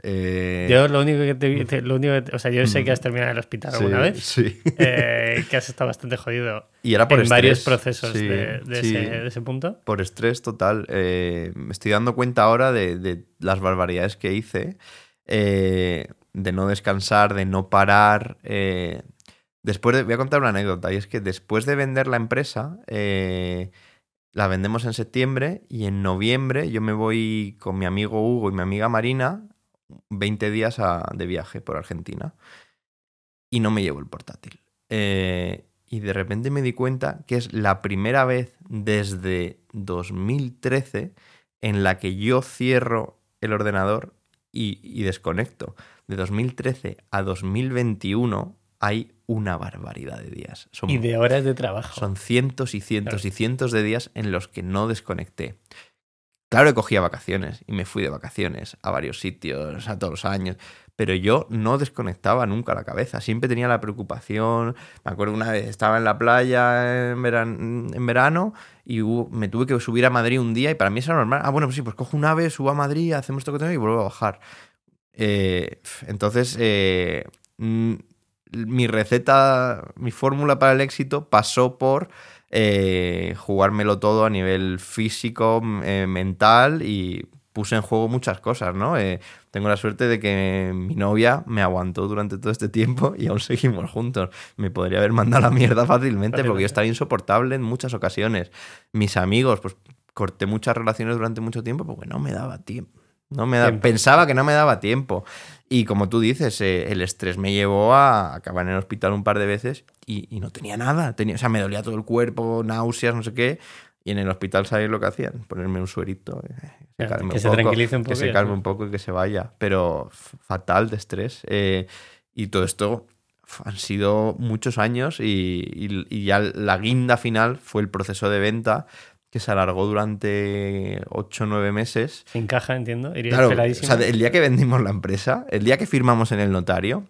S2: Eh,
S1: yo lo único que te, lo único o sea, yo sé que has terminado el hospital alguna vez,
S2: sí.
S1: Eh, que has estado bastante jodido
S2: y era por
S1: en varios procesos de, ese, punto.
S2: Por estrés total. Eh, me estoy dando cuenta ahora de, las barbaridades que hice, de no descansar, de no parar. después voy a contar una anécdota y es que después de vender la empresa la vendemos en septiembre y en noviembre yo me voy con mi amigo Hugo y mi amiga Marina 20 días de viaje por Argentina y no me llevo el portátil. Eh, y de repente me di cuenta que es la primera vez desde 2013 en la que yo cierro el ordenador y, y desconecto. De 2013 a 2021 hay una barbaridad de días.
S1: y de horas de trabajo.
S2: Son cientos y cientos y cientos de días en los que no desconecté. Claro cogía vacaciones y me fui de vacaciones a varios sitios, a todos los años, pero yo no desconectaba nunca la cabeza, siempre tenía la preocupación. Me acuerdo una vez estaba en la playa en verano, y me tuve que subir a Madrid un día y para mí eso era normal. Ah, bueno, pues sí, pues cojo un ave, subo a Madrid, hacemos esto que tengo y vuelvo a bajar. Eh, entonces, eh, mi receta, mi fórmula para el éxito pasó por eh, jugármelo todo a nivel físico, eh, mental y puse en juego muchas cosas, ¿no? Eh, tengo la suerte de que mi novia me aguantó durante todo este tiempo y aún seguimos juntos. Me podría haber mandado a la mierda fácilmente porque yo estaba insoportable en muchas ocasiones. Mis amigos, pues corté muchas relaciones durante mucho tiempo porque no me daba tiempo. No me da, pensaba que no me daba tiempo. Y como tú dices, el estrés me llevó a acabar en el hospital un par de veces y, no tenía nada. Tenía, o sea, me dolía todo el cuerpo, náuseas, no sé qué. Y en el hospital, ¿sabéis lo que hacían? Ponerme un suerito.
S1: Eh, que se, tranquilice un poco.
S2: Que se calme un poco y que se vaya. Pero fatal de estrés. Eh, y todo esto han sido muchos años y, y, ya la guinda final fue el proceso de venta que se alargó durante 8 o 9 meses.
S1: Sin caja, entiendo. Irías
S2: Claro, o sea, el día que vendimos la empresa, el día que firmamos en el notario,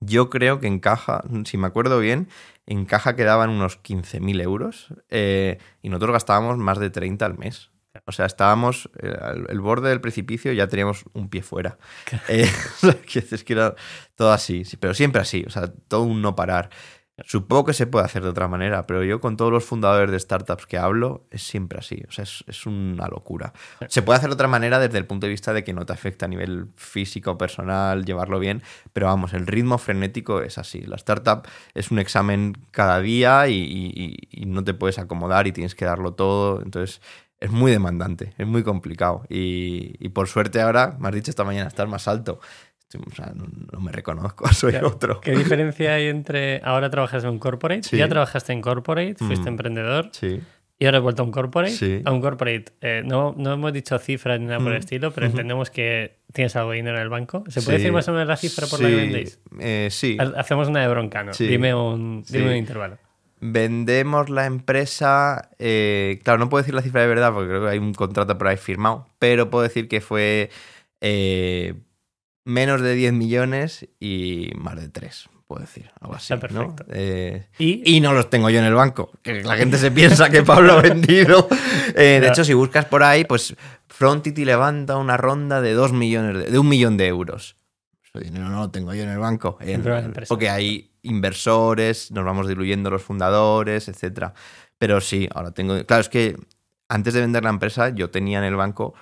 S2: yo creo que en caja, si me acuerdo bien, en caja quedaban unos 15.000 euros eh, y nosotros gastábamos más de 30 al mes. O sea, estábamos eh, al el borde del precipicio y ya teníamos un pie fuera. Eh, es que era todo así, sí, pero siempre así, o sea, todo un no parar. Supongo que se puede hacer de otra manera, pero yo con todos los fundadores de startups que hablo es siempre así, o sea, es, es una locura. Se puede hacer de otra manera desde el punto de vista de que no te afecta a nivel físico, personal, llevarlo bien, pero vamos, el ritmo frenético es así. La startup es un examen cada día y, y- y no te puedes acomodar y tienes que darlo todo, entonces es muy demandante, es muy complicado. Y, y por suerte ahora, me has dicho esta mañana, estás más alto. Estoy- o sea, no, no me reconozco, soy
S1: Claro.
S2: otro.
S1: ¿Qué diferencia hay entre ahora trabajas en un corporate?
S2: Sí.
S1: Ya trabajaste en corporate, fuiste
S2: Mm.
S1: emprendedor
S2: Sí.
S1: y ahora has vuelto a un corporate.
S2: Sí.
S1: A un corporate, eh, no, no hemos dicho cifras ni nada por el
S2: Mm.
S1: estilo, pero entendemos que tienes algo de dinero en el banco. ¿Se puede
S2: Sí.
S1: decir más o menos la cifra por la que vendéis?
S2: eh, sí.
S1: Ha- Hacemos una de broncano.
S2: Sí.
S1: Dime, un, dime un intervalo.
S2: Vendemos la empresa. eh, claro, no puedo decir la cifra de verdad porque creo que hay un contrato por ahí firmado, pero puedo decir que fue menos de 10 millones y más de 3, puedo decir. Algo así.
S1: Está
S2: ¿no?
S1: perfecto.
S2: Eh,
S1: Y,
S2: y no los tengo yo en el banco. Que la gente se piensa que Pablo ha vendido. Eh, de hecho, si buscas por ahí, pues Frontity levanta una ronda de 2 millones de, de un millón de euros. Ese dinero no lo tengo yo en el banco. porque hay inversores, nos vamos diluyendo los fundadores, etcétera. Pero sí, ahora tengo. Claro, es que antes de vender la empresa, yo tenía en el banco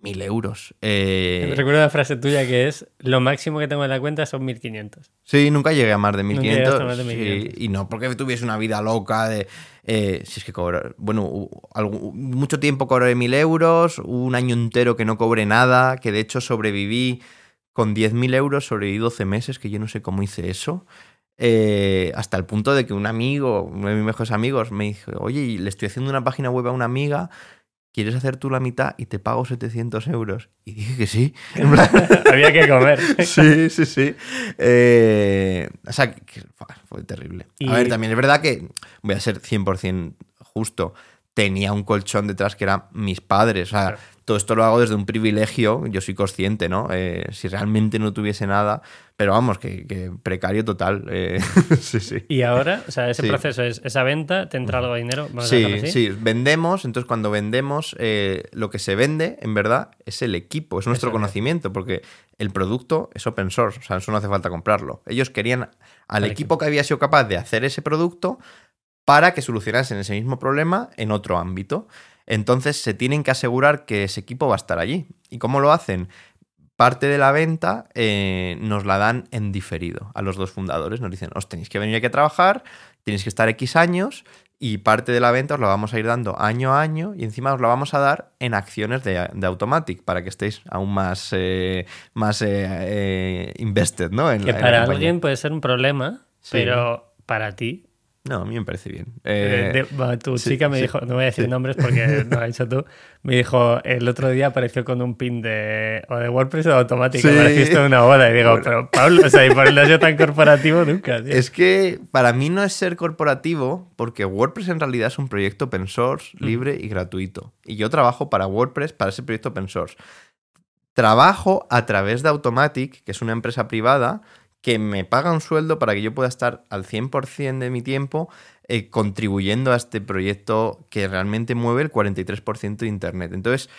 S2: mil euros. Eh,
S1: recuerdo una frase tuya que es: Lo máximo que tengo en la cuenta son 1500.
S2: Sí, nunca llegué a más de
S1: Nunca
S2: 1500.
S1: llegaste a más de
S2: sí,
S1: 1500.
S2: y no porque tuviese una vida loca de... eh, si es que cobrar... Bueno, algún- mucho tiempo cobré 1000 euros, un año entero que no cobré nada, que de hecho sobreviví con 10.000 euros, sobreviví 12 meses, que yo no sé cómo hice eso. eh, hasta el punto de que un amigo, uno de mis mejores amigos, me dijo, oye, le estoy haciendo una página web a una amiga, ¿quieres hacer tú la mitad y te pago 700 euros? Y dije que sí.
S1: Había que comer.
S2: Sí, sí, sí. Eh, o sea, que- fue, fue terrible.
S1: Y-
S2: A ver, también es verdad que, voy a ser 100% justo, tenía un colchón detrás que eran mis padres. O sea,
S1: Claro.
S2: Todo esto lo hago desde un privilegio, yo soy consciente, ¿no? Eh, si realmente no tuviese nada, pero vamos, que, que precario total. eh, sí, sí.
S1: Y ahora, o sea, ese
S2: Sí.
S1: proceso es esa venta, te entra algo de dinero. Vamos a
S2: Sí,
S1: así.
S2: sí, vendemos, entonces cuando vendemos, eh, lo que se vende, en verdad, es el equipo, es nuestro conocimiento, porque el producto es open source, o sea, eso no hace falta comprarlo. Ellos querían al
S1: Al
S2: equipo que había sido capaz de hacer ese producto para que solucionasen ese mismo problema en otro ámbito. Entonces se tienen que asegurar que ese equipo va a estar allí. ¿Y cómo lo hacen? Parte de la venta eh, nos la dan en diferido a los dos fundadores. Nos dicen, os tenéis que venir aquí a trabajar, tenéis que estar X años y parte de la venta os la vamos a ir dando año a año y encima os la vamos a dar en acciones de, de Automatic para que estéis aún más, eh, más eh, invested, ¿no? En
S1: Que
S2: la- en la
S1: para alguien puede ser un problema,
S2: Sí.
S1: pero para ti.
S2: No, a mí me parece bien.
S1: eh,
S2: Eh,
S1: de- bueno, tu
S2: sí,
S1: chica me
S2: sí,
S1: dijo, no voy a decir
S2: sí.
S1: nombres porque no lo has dicho tú, me dijo el otro día apareció con un pin de, o de WordPress o de automático, apareciste en una boda y digo,
S2: Bueno.
S1: pero Pablo, o sea, y por el no tan corporativo nunca. tío.
S2: Es que para mí no es ser corporativo, porque WordPress en realidad es un proyecto open source, libre y gratuito. Y yo trabajo para WordPress, para ese proyecto open source. Trabajo a través de Automatic, que es una empresa privada, que me paga un sueldo para que yo pueda estar al 100% de mi tiempo eh, contribuyendo a este proyecto que realmente mueve el 43% de Internet. Entonces,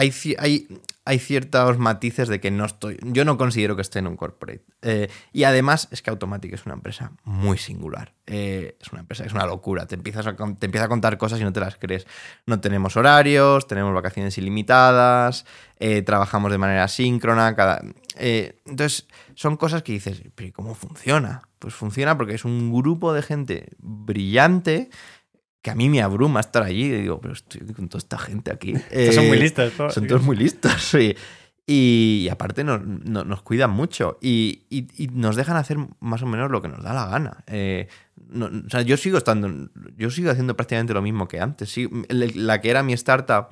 S2: hay, ci- hay, hay ciertos matices de que no estoy. Yo no considero que esté en un corporate. Eh, y además es que Automatic es una empresa muy singular. Eh, es una empresa, es una locura. Te, empiezas a, te empieza a contar cosas y no te las crees. No tenemos horarios, tenemos vacaciones ilimitadas, eh, trabajamos de manera síncrona. Cada, entonces, son cosas que dices, pero ¿y ¿cómo funciona? Pues funciona porque es un grupo de gente brillante que a mí me abruma estar allí. Y digo, pero estoy con toda esta gente aquí.
S1: Estos son
S2: Eh,
S1: muy listos. ¿no?
S2: son todos muy listos, sí. Y, y aparte nos, no- nos cuidan mucho y, y- y nos dejan hacer más o menos lo que nos da la gana. Eh, no- o sea, yo sigo estando, yo sigo haciendo prácticamente lo mismo que antes. Sí, la que era mi startup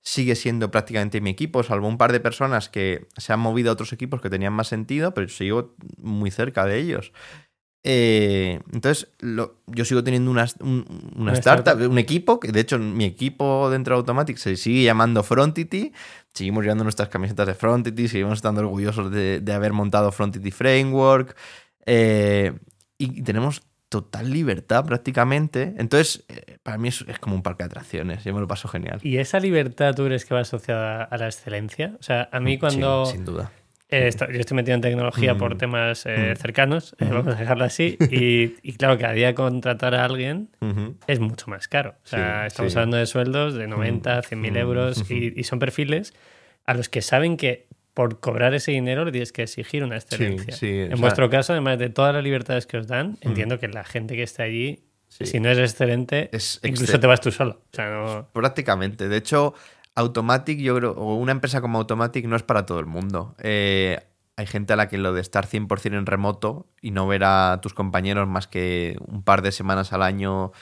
S2: sigue siendo prácticamente mi equipo, salvo un par de personas que se han movido a otros equipos que tenían más sentido, pero sigo muy cerca de ellos. Eh, entonces, lo- yo sigo teniendo una, un- una
S1: Una
S2: startup,
S1: startup.
S2: un equipo, que de hecho mi equipo dentro de Automatic se sigue llamando Frontity. Seguimos llevando nuestras camisetas de Frontity, seguimos estando orgullosos de, de haber montado Frontity Framework. eh, y tenemos total libertad prácticamente. Entonces, eh, para mí es, es como un parque de atracciones. Yo me lo paso genial.
S1: ¿Y esa libertad tú crees que va asociada a la excelencia? O sea, a mí cuando...
S2: Sí, sin duda.
S1: Eh, esto- yo estoy metido en tecnología por
S2: Mm.
S1: temas eh,
S2: Mm.
S1: cercanos, eh,
S2: Ujú.
S1: vamos a dejarlo así, y, y claro, cada día contratar a alguien
S2: Ujú.
S1: es mucho más caro. O sea,
S2: Sí,
S1: estamos
S2: sí.
S1: hablando de sueldos de 90, 100 mil
S2: Mm,
S1: euros y, y son perfiles a los que saben que por cobrar ese dinero le tienes que exigir una excelencia.
S2: sí,
S1: en
S2: sea-
S1: vuestro caso, además de todas las libertades que os dan, entiendo que la gente que está allí, si no es excelente,
S2: Es
S1: incluso
S2: excel-
S1: te vas tú solo. O sea, no...
S2: Prácticamente. De hecho, Automatic, yo creo, o una empresa como Automatic no es para todo el mundo. Eh, hay gente a la que lo de estar 100% en remoto y no ver a tus compañeros más que un par de semanas al año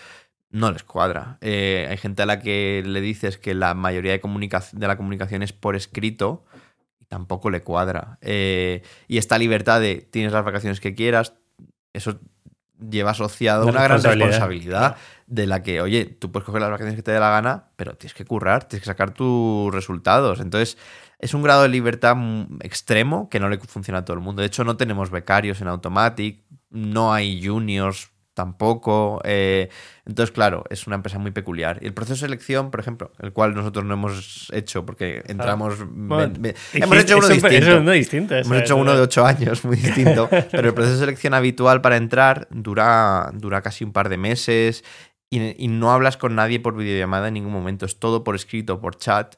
S2: no les cuadra. Eh, hay gente a la que le dices que la mayoría de, la comunicación es por escrito y tampoco le cuadra. Eh, y esta libertad de tienes las vacaciones que quieras, eso lleva asociado
S1: Una
S2: una gran
S1: responsabilidad.
S2: de la que, oye, tú puedes coger las vacaciones que te dé la gana, pero tienes que currar, tienes que sacar tus resultados. Entonces, es un grado de libertad extremo que no le funciona a todo el mundo. De hecho, no tenemos becarios en Automatic, no hay juniors tampoco. eh, entonces, claro, es una empresa muy peculiar. Y el proceso de selección, por ejemplo, el cual nosotros no hemos hecho porque entramos...
S1: Bueno,
S2: hemos hecho uno distinto.
S1: Es uno distinto.
S2: Hemos hecho
S1: eso.
S2: uno de ocho años, muy distinto. Pero el proceso de selección habitual para entrar dura, dura casi un par de meses y, y no hablas con nadie por videollamada en ningún momento. Es todo por escrito, por chat.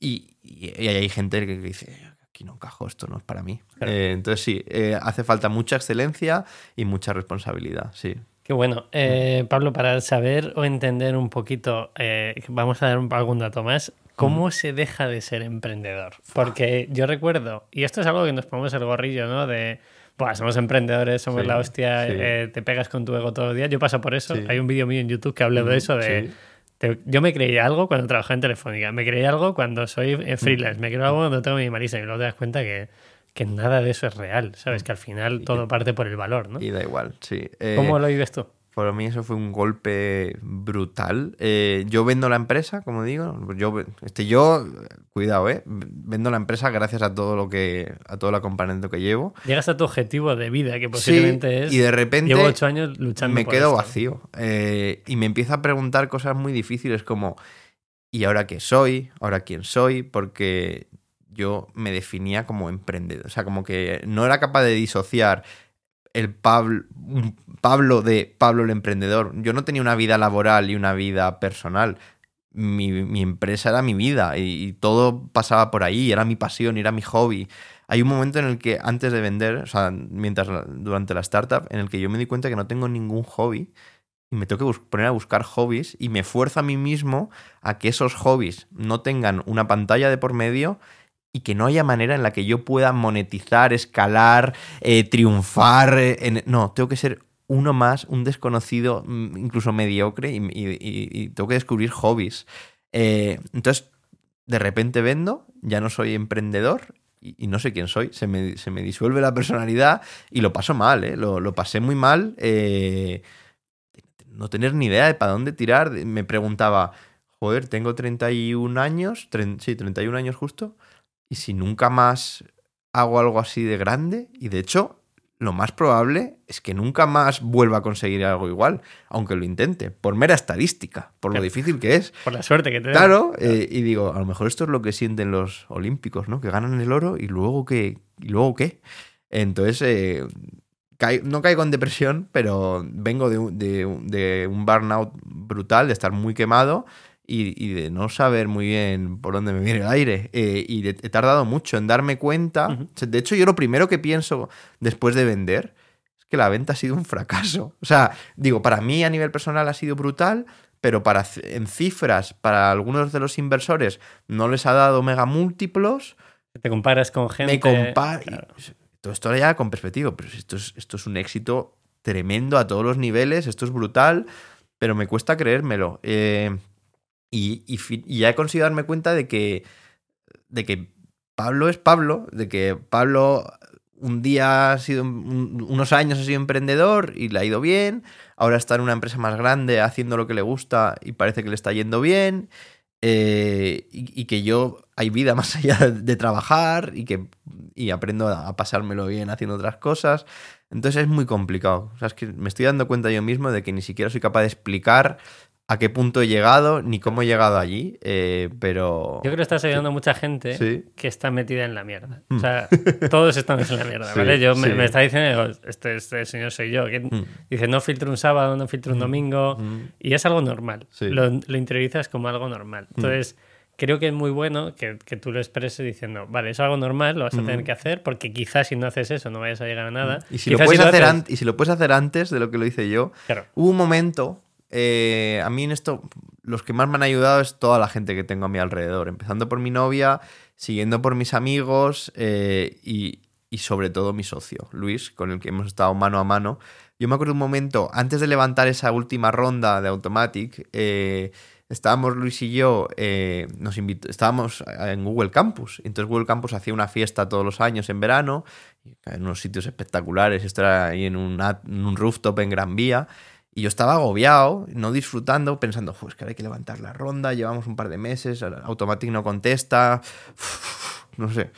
S2: Y, y- y hay gente que dice, aquí no encajo, esto no es para mí.
S1: Claro.
S2: Eh, entonces sí, eh, hace falta mucha excelencia y mucha responsabilidad, sí.
S1: Qué bueno. Eh, Pablo, para saber o entender un poquito, eh, vamos a dar un- algún dato más. ¿Cómo se deja de ser emprendedor? Porque yo recuerdo, y esto es algo que nos ponemos el gorrillo, ¿no? De, Buah, somos emprendedores, somos
S2: Sí,
S1: la hostia,
S2: sí.
S1: eh, te pegas con tu ego todo el día. Yo paso por eso.
S2: Sí.
S1: Hay un vídeo mío en YouTube que habla de eso, de... Te- yo me creí algo cuando trabajaba en Telefónica, me creí algo cuando soy eh, freelance, me creo algo cuando tengo mi marisa y luego te das cuenta que, que nada de eso es real, ¿sabes? Que al final todo parte por el valor, ¿no?
S2: Y da igual, sí. Eh,
S1: ¿Cómo lo vives tú?
S2: Para mí eso fue un golpe brutal. Eh, yo vendo la empresa, como digo. Yo, este, yo, cuidado, eh. Vendo la empresa gracias a todo lo que, a todo el acompañamiento que llevo.
S1: Llegas a tu objetivo de vida, que
S2: Sí,
S1: posiblemente es...
S2: y de repente
S1: Llevo ocho años luchando
S2: me
S1: por
S2: quedo
S1: esto.
S2: vacío. Eh, y me empiezo a preguntar cosas muy difíciles como, ¿y ahora qué soy? ¿Ahora quién soy? Porque yo me definía como emprendedor. O sea, como que no era capaz de disociar el Pablo, Pablo de Pablo el emprendedor. Yo no tenía una vida laboral y una vida personal. Mi, empresa era mi vida y, todo pasaba por ahí, era mi pasión, era mi hobby. Hay un momento en el que antes de vender, o sea, mientras durante la startup, en el que yo me di cuenta que no tengo ningún hobby y me tengo que poner a buscar hobbies y me fuerzo a mí mismo a que esos hobbies no tengan una pantalla de por medio y que no haya manera en la que yo pueda monetizar, escalar, eh, triunfar. eh, en- No, tengo que ser uno más, un desconocido, mm, incluso mediocre, y, y- y- tengo que descubrir hobbies. Eh, entonces, de repente vendo, ya no soy emprendedor y, no sé quién soy. Se me, se me disuelve la personalidad y lo paso mal, ¿eh? lo, lo pasé muy mal. eh, no tener ni idea de para dónde tirar. Me preguntaba, joder, tengo 31 años, sí, 31 años justo, y si nunca más hago algo así de grande, y de hecho, lo más probable es que nunca más vuelva a conseguir algo igual, aunque lo intente, por mera estadística, por lo difícil que es.
S1: Por la suerte que te da.
S2: Claro, eh, y digo, a lo mejor esto es lo que sienten los olímpicos, ¿no? Que ganan el oro y luego qué, y luego qué. Entonces, eh, no caigo en depresión, pero vengo de, un- de de un burnout brutal, de estar muy quemado y, y de no saber muy bien por dónde me viene el aire. Eh, y de- he tardado mucho en darme cuenta. De hecho, yo lo primero que pienso después de vender es que la venta ha sido un fracaso. O sea, digo, para mí a nivel personal ha sido brutal, pero para, en cifras, para algunos de los inversores no les ha dado mega múltiplos.
S1: Te comparas con gente...
S2: Me comparo.
S1: Claro.
S2: Todo esto ya con perspectiva, pero esto es, esto es un éxito tremendo a todos los niveles, esto es brutal, pero me cuesta creérmelo. Eh, y, y ya he conseguido darme cuenta de que, de que Pablo es Pablo, de que Pablo un día ha sido, un- unos años ha sido emprendedor y le ha ido bien, ahora está en una empresa más grande haciendo lo que le gusta y parece que le está yendo bien, eh, y, y que yo hay vida más allá de trabajar y que y aprendo a, a pasármelo bien haciendo otras cosas. Entonces es muy complicado. O sea, es que me estoy dando cuenta yo mismo de que ni siquiera soy capaz de explicar a qué punto he llegado ni cómo he llegado allí, eh, pero...
S1: Yo creo que estás ayudando a mucha gente
S2: Sí.
S1: que está metida en la mierda. O sea, todos estamos en la mierda,
S2: Sí,
S1: ¿vale? Yo me, me está diciendo, este, este señor soy yo. que
S2: Mm.
S1: Dice, no filtro un sábado, no filtro un domingo.
S2: Mm.
S1: Y es algo normal. Lo, lo interiorizas como algo normal. Entonces, creo que es muy bueno que, que tú lo expreses diciendo, vale, es algo normal, lo vas a tener que hacer, porque quizás si no haces eso no vayas a llegar a nada.
S2: Y si,
S1: Quizás
S2: lo puedes hacer
S1: haces-
S2: an- y si lo puedes hacer antes de lo que lo hice yo,
S1: Claro.
S2: hubo un momento, eh, a mí en esto, los que más me han ayudado es toda la gente que tengo a mi alrededor, empezando por mi novia, siguiendo por mis amigos eh, y, y sobre todo mi socio, Luis, con el que hemos estado mano a mano. Yo me acuerdo un momento, antes de levantar esa última ronda de Automatic, eh, estábamos Luis y yo, eh, nos invitó, estábamos en Google Campus. Entonces Google Campus hacía una fiesta todos los años en verano, en unos sitios espectaculares. Esto era ahí en un, en un rooftop en Gran Vía. Y yo estaba agobiado, no disfrutando, pensando, pues que hay que levantar la ronda, llevamos un par de meses, Automatic no contesta, no sé.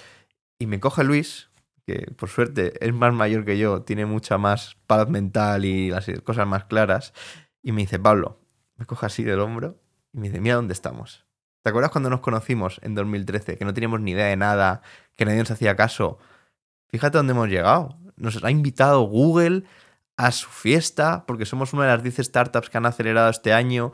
S2: Y me coge Luis, que por suerte es más mayor que yo, tiene mucha más paz mental y las cosas más claras, y me dice, Pablo, me coge así del hombro y me dice, mira dónde estamos. ¿Te acuerdas cuando nos conocimos en 2013? Que no teníamos ni idea de nada, que nadie nos hacía caso. Fíjate dónde hemos llegado. Nos ha invitado Google a su fiesta, porque somos una de las 10 startups que han acelerado este año,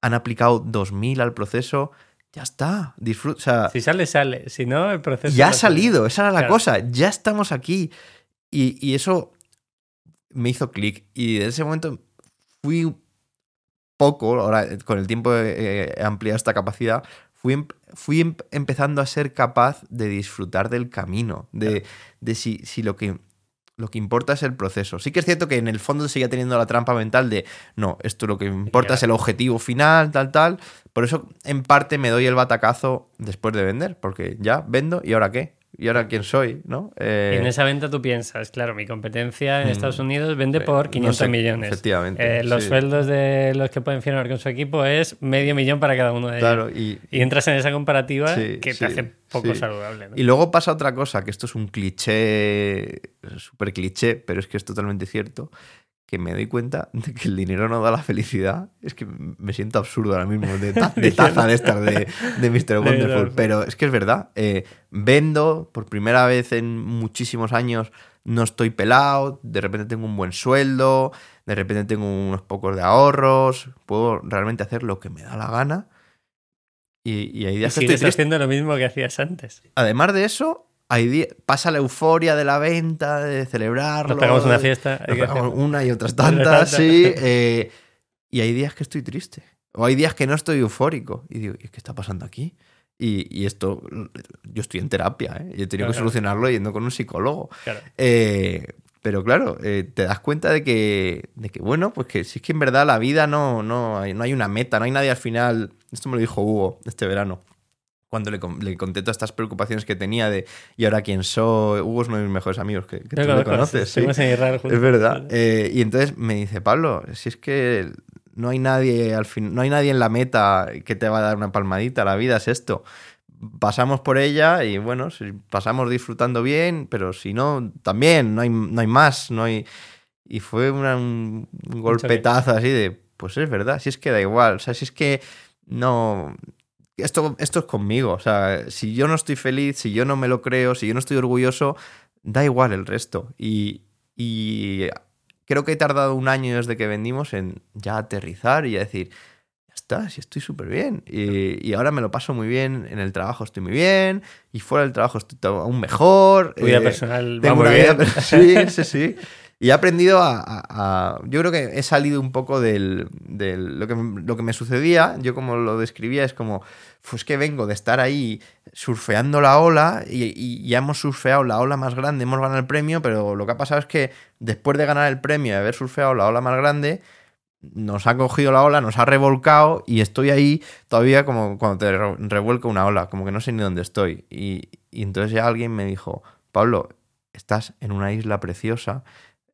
S2: han aplicado 2.000 al proceso. Ya está, disfruta. O sea,
S1: Si sale, sale. Si no, el proceso...
S2: ya ha
S1: sale.
S2: salido, esa era la
S1: Claro.
S2: cosa, ya estamos aquí. Y, y eso me hizo clic. Y en ese momento fui poco, ahora con el tiempo he, he ampliado esta capacidad, fui, em- fui em- empezando a ser capaz de disfrutar del camino, de, de si, si lo que... Lo que importa es el proceso. Sí que es cierto que en el fondo seguía teniendo la trampa mental de no, esto lo que importa es el objetivo final, tal, tal. Por eso, en parte, me doy el batacazo después de vender, porque ya vendo y ahora qué. ¿Y ahora quién soy? ¿no? Eh,
S1: en esa venta tú piensas, claro, mi competencia en
S2: Mm.
S1: Estados Unidos vende por
S2: no
S1: 500
S2: sé,
S1: millones.
S2: efectivamente,
S1: Eh, los
S2: sí.
S1: sueldos de los que pueden firmar con su equipo es medio millón para cada uno de ellos.
S2: Claro, y,
S1: Y entras en esa comparativa
S2: Sí,
S1: que
S2: sí,
S1: te hace poco saludable. ¿no?
S2: Y luego pasa otra cosa, que esto es un cliché, súper cliché, pero es que es totalmente cierto, que me doy cuenta de que el dinero no da la felicidad. Es que me siento absurdo ahora mismo, de, ta- de taza de estas de, de Mr. Wonderful. Pero es que es verdad. eh, vendo por primera vez en muchísimos años, no estoy pelado, de repente tengo un buen sueldo, de repente tengo unos pocos de ahorros, puedo realmente hacer lo que me da la gana. Y, y hay
S1: Y
S2: días que estoy
S1: haciendo lo mismo que hacías antes.
S2: Además de eso, hay pasa la euforia de la venta, de celebrarlo.
S1: Nos pegamos una fiesta.
S2: Nos pegamos una y otras tantas, sí. eh, y hay días que estoy triste. O hay días que no estoy eufórico. Y digo, ¿y qué está pasando aquí? Y, y esto, yo estoy en terapia, ¿eh? Yo he tenido
S1: Claro.
S2: que solucionarlo yendo con un psicólogo.
S1: Claro.
S2: Eh, pero claro, eh, te das cuenta de que, de que, bueno, pues que si es que en verdad la vida no, no, hay, no hay una meta, no hay nadie al final. Esto me lo dijo Hugo este verano, cuando le, le conté todas estas preocupaciones que tenía de, ¿y ahora quién soy? Hugo es uno de mis mejores amigos, que, que tú
S1: conozco,
S2: conoces. sí.
S1: juntos.
S2: Es verdad. Eh, y entonces me dice, Pablo, si es que no hay nadie al fin, no hay nadie en la meta que te va a dar una palmadita, la vida es esto. Pasamos por ella y bueno, si pasamos disfrutando bien, pero si no, también, no hay, no hay más, no hay. Y fue una- un golpetazo así de, pues es verdad, si es que da igual, o sea, si es que no. Esto, esto es conmigo, o sea, si yo no estoy feliz, si yo no me lo creo, si yo no estoy orgulloso, da igual el resto. Y, y creo que he tardado un año desde que vendimos en ya aterrizar y a decir, ya está, si estoy súper bien. Y, y ahora me lo paso muy bien, en el trabajo estoy muy bien, y fuera del trabajo estoy to- aún mejor.
S1: Vida
S2: eh,
S1: personal va muy bien.
S2: vida Sí, sí, sí. Y he aprendido a, Yo creo que he salido un poco del... del- lo, que, lo que me sucedía, yo como lo describía, es como... Pues que vengo de estar ahí surfeando la ola y, ya hemos surfeado la ola más grande, hemos ganado el premio, pero lo que ha pasado es que después de ganar el premio y haber surfeado la ola más grande, nos ha cogido la ola, nos ha revolcado y estoy ahí todavía como cuando te re- revuelca una ola, como que no sé ni dónde estoy. Y entonces ya alguien me dijo, Pablo, estás en una isla preciosa,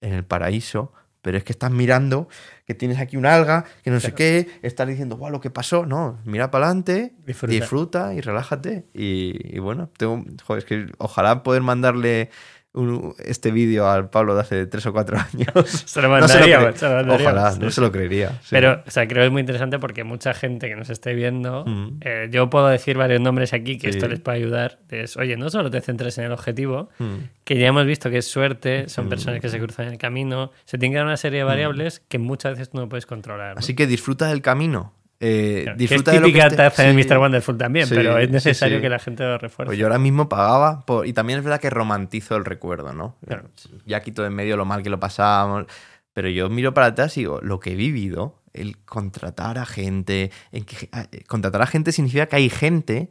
S2: en el paraíso, pero es que estás mirando que tienes aquí un alga, que no sé qué, estás diciendo, guau, lo que pasó. No, mira para adelante,
S1: Disfruta.
S2: disfruta. y relájate. Y, y bueno, tengo, joder, es que ojalá poder mandarle un- este vídeo al Pablo de hace tres o cuatro años.
S1: Se lo
S2: No se lo cre- Ojalá,
S1: sí,
S2: no se lo creería. sí.
S1: Pero, o sea, creo que es muy interesante porque mucha gente que nos esté viendo,
S2: Mm.
S1: eh, yo puedo decir varios nombres aquí que
S2: Sí.
S1: esto les puede ayudar. Es, oye, no solo te centres en el objetivo,
S2: Mm.
S1: que ya hemos visto que es suerte, son personas que se cruzan en el camino, se tienen que dar una serie de variables que muchas veces tú no puedes controlar. ¿no?
S2: Así que disfruta del camino. Eh, disfruta de
S1: es
S2: lo que
S1: típica de. Mr. Wonderful también,
S2: Sí,
S1: pero es necesario
S2: sí.
S1: que la gente lo refuerce.
S2: Pues yo ahora mismo pagaba por- y también es verdad que romantizo el recuerdo, ¿no?
S1: Claro.
S2: Ya quito de en medio lo mal que lo pasábamos, pero yo miro para atrás y digo, lo que he vivido, el contratar a gente, en que- a- eh, contratar a gente significa que hay gente,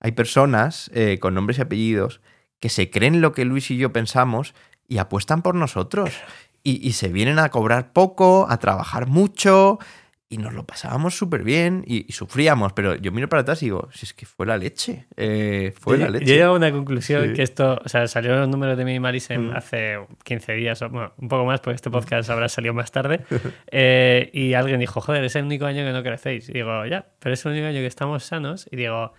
S2: hay personas eh, con nombres y apellidos que se creen lo que Luis y yo pensamos y apuestan por nosotros. Y, y se vienen a cobrar poco, a trabajar mucho, y nos lo pasábamos súper bien y, y sufríamos, pero yo miro para atrás y digo, si es que fue la leche, eh, fue
S1: yo,
S2: la leche.
S1: yo llego a una conclusión
S2: Sí.
S1: que esto, o sea, salieron los números de Minimalism
S2: Mm.
S1: hace 15 días, o bueno, un poco más, porque este podcast habrá salido más tarde. eh, y alguien dijo, joder, es el único año que no crecéis. Y digo, ya, pero es el único año que estamos sanos. Y digo,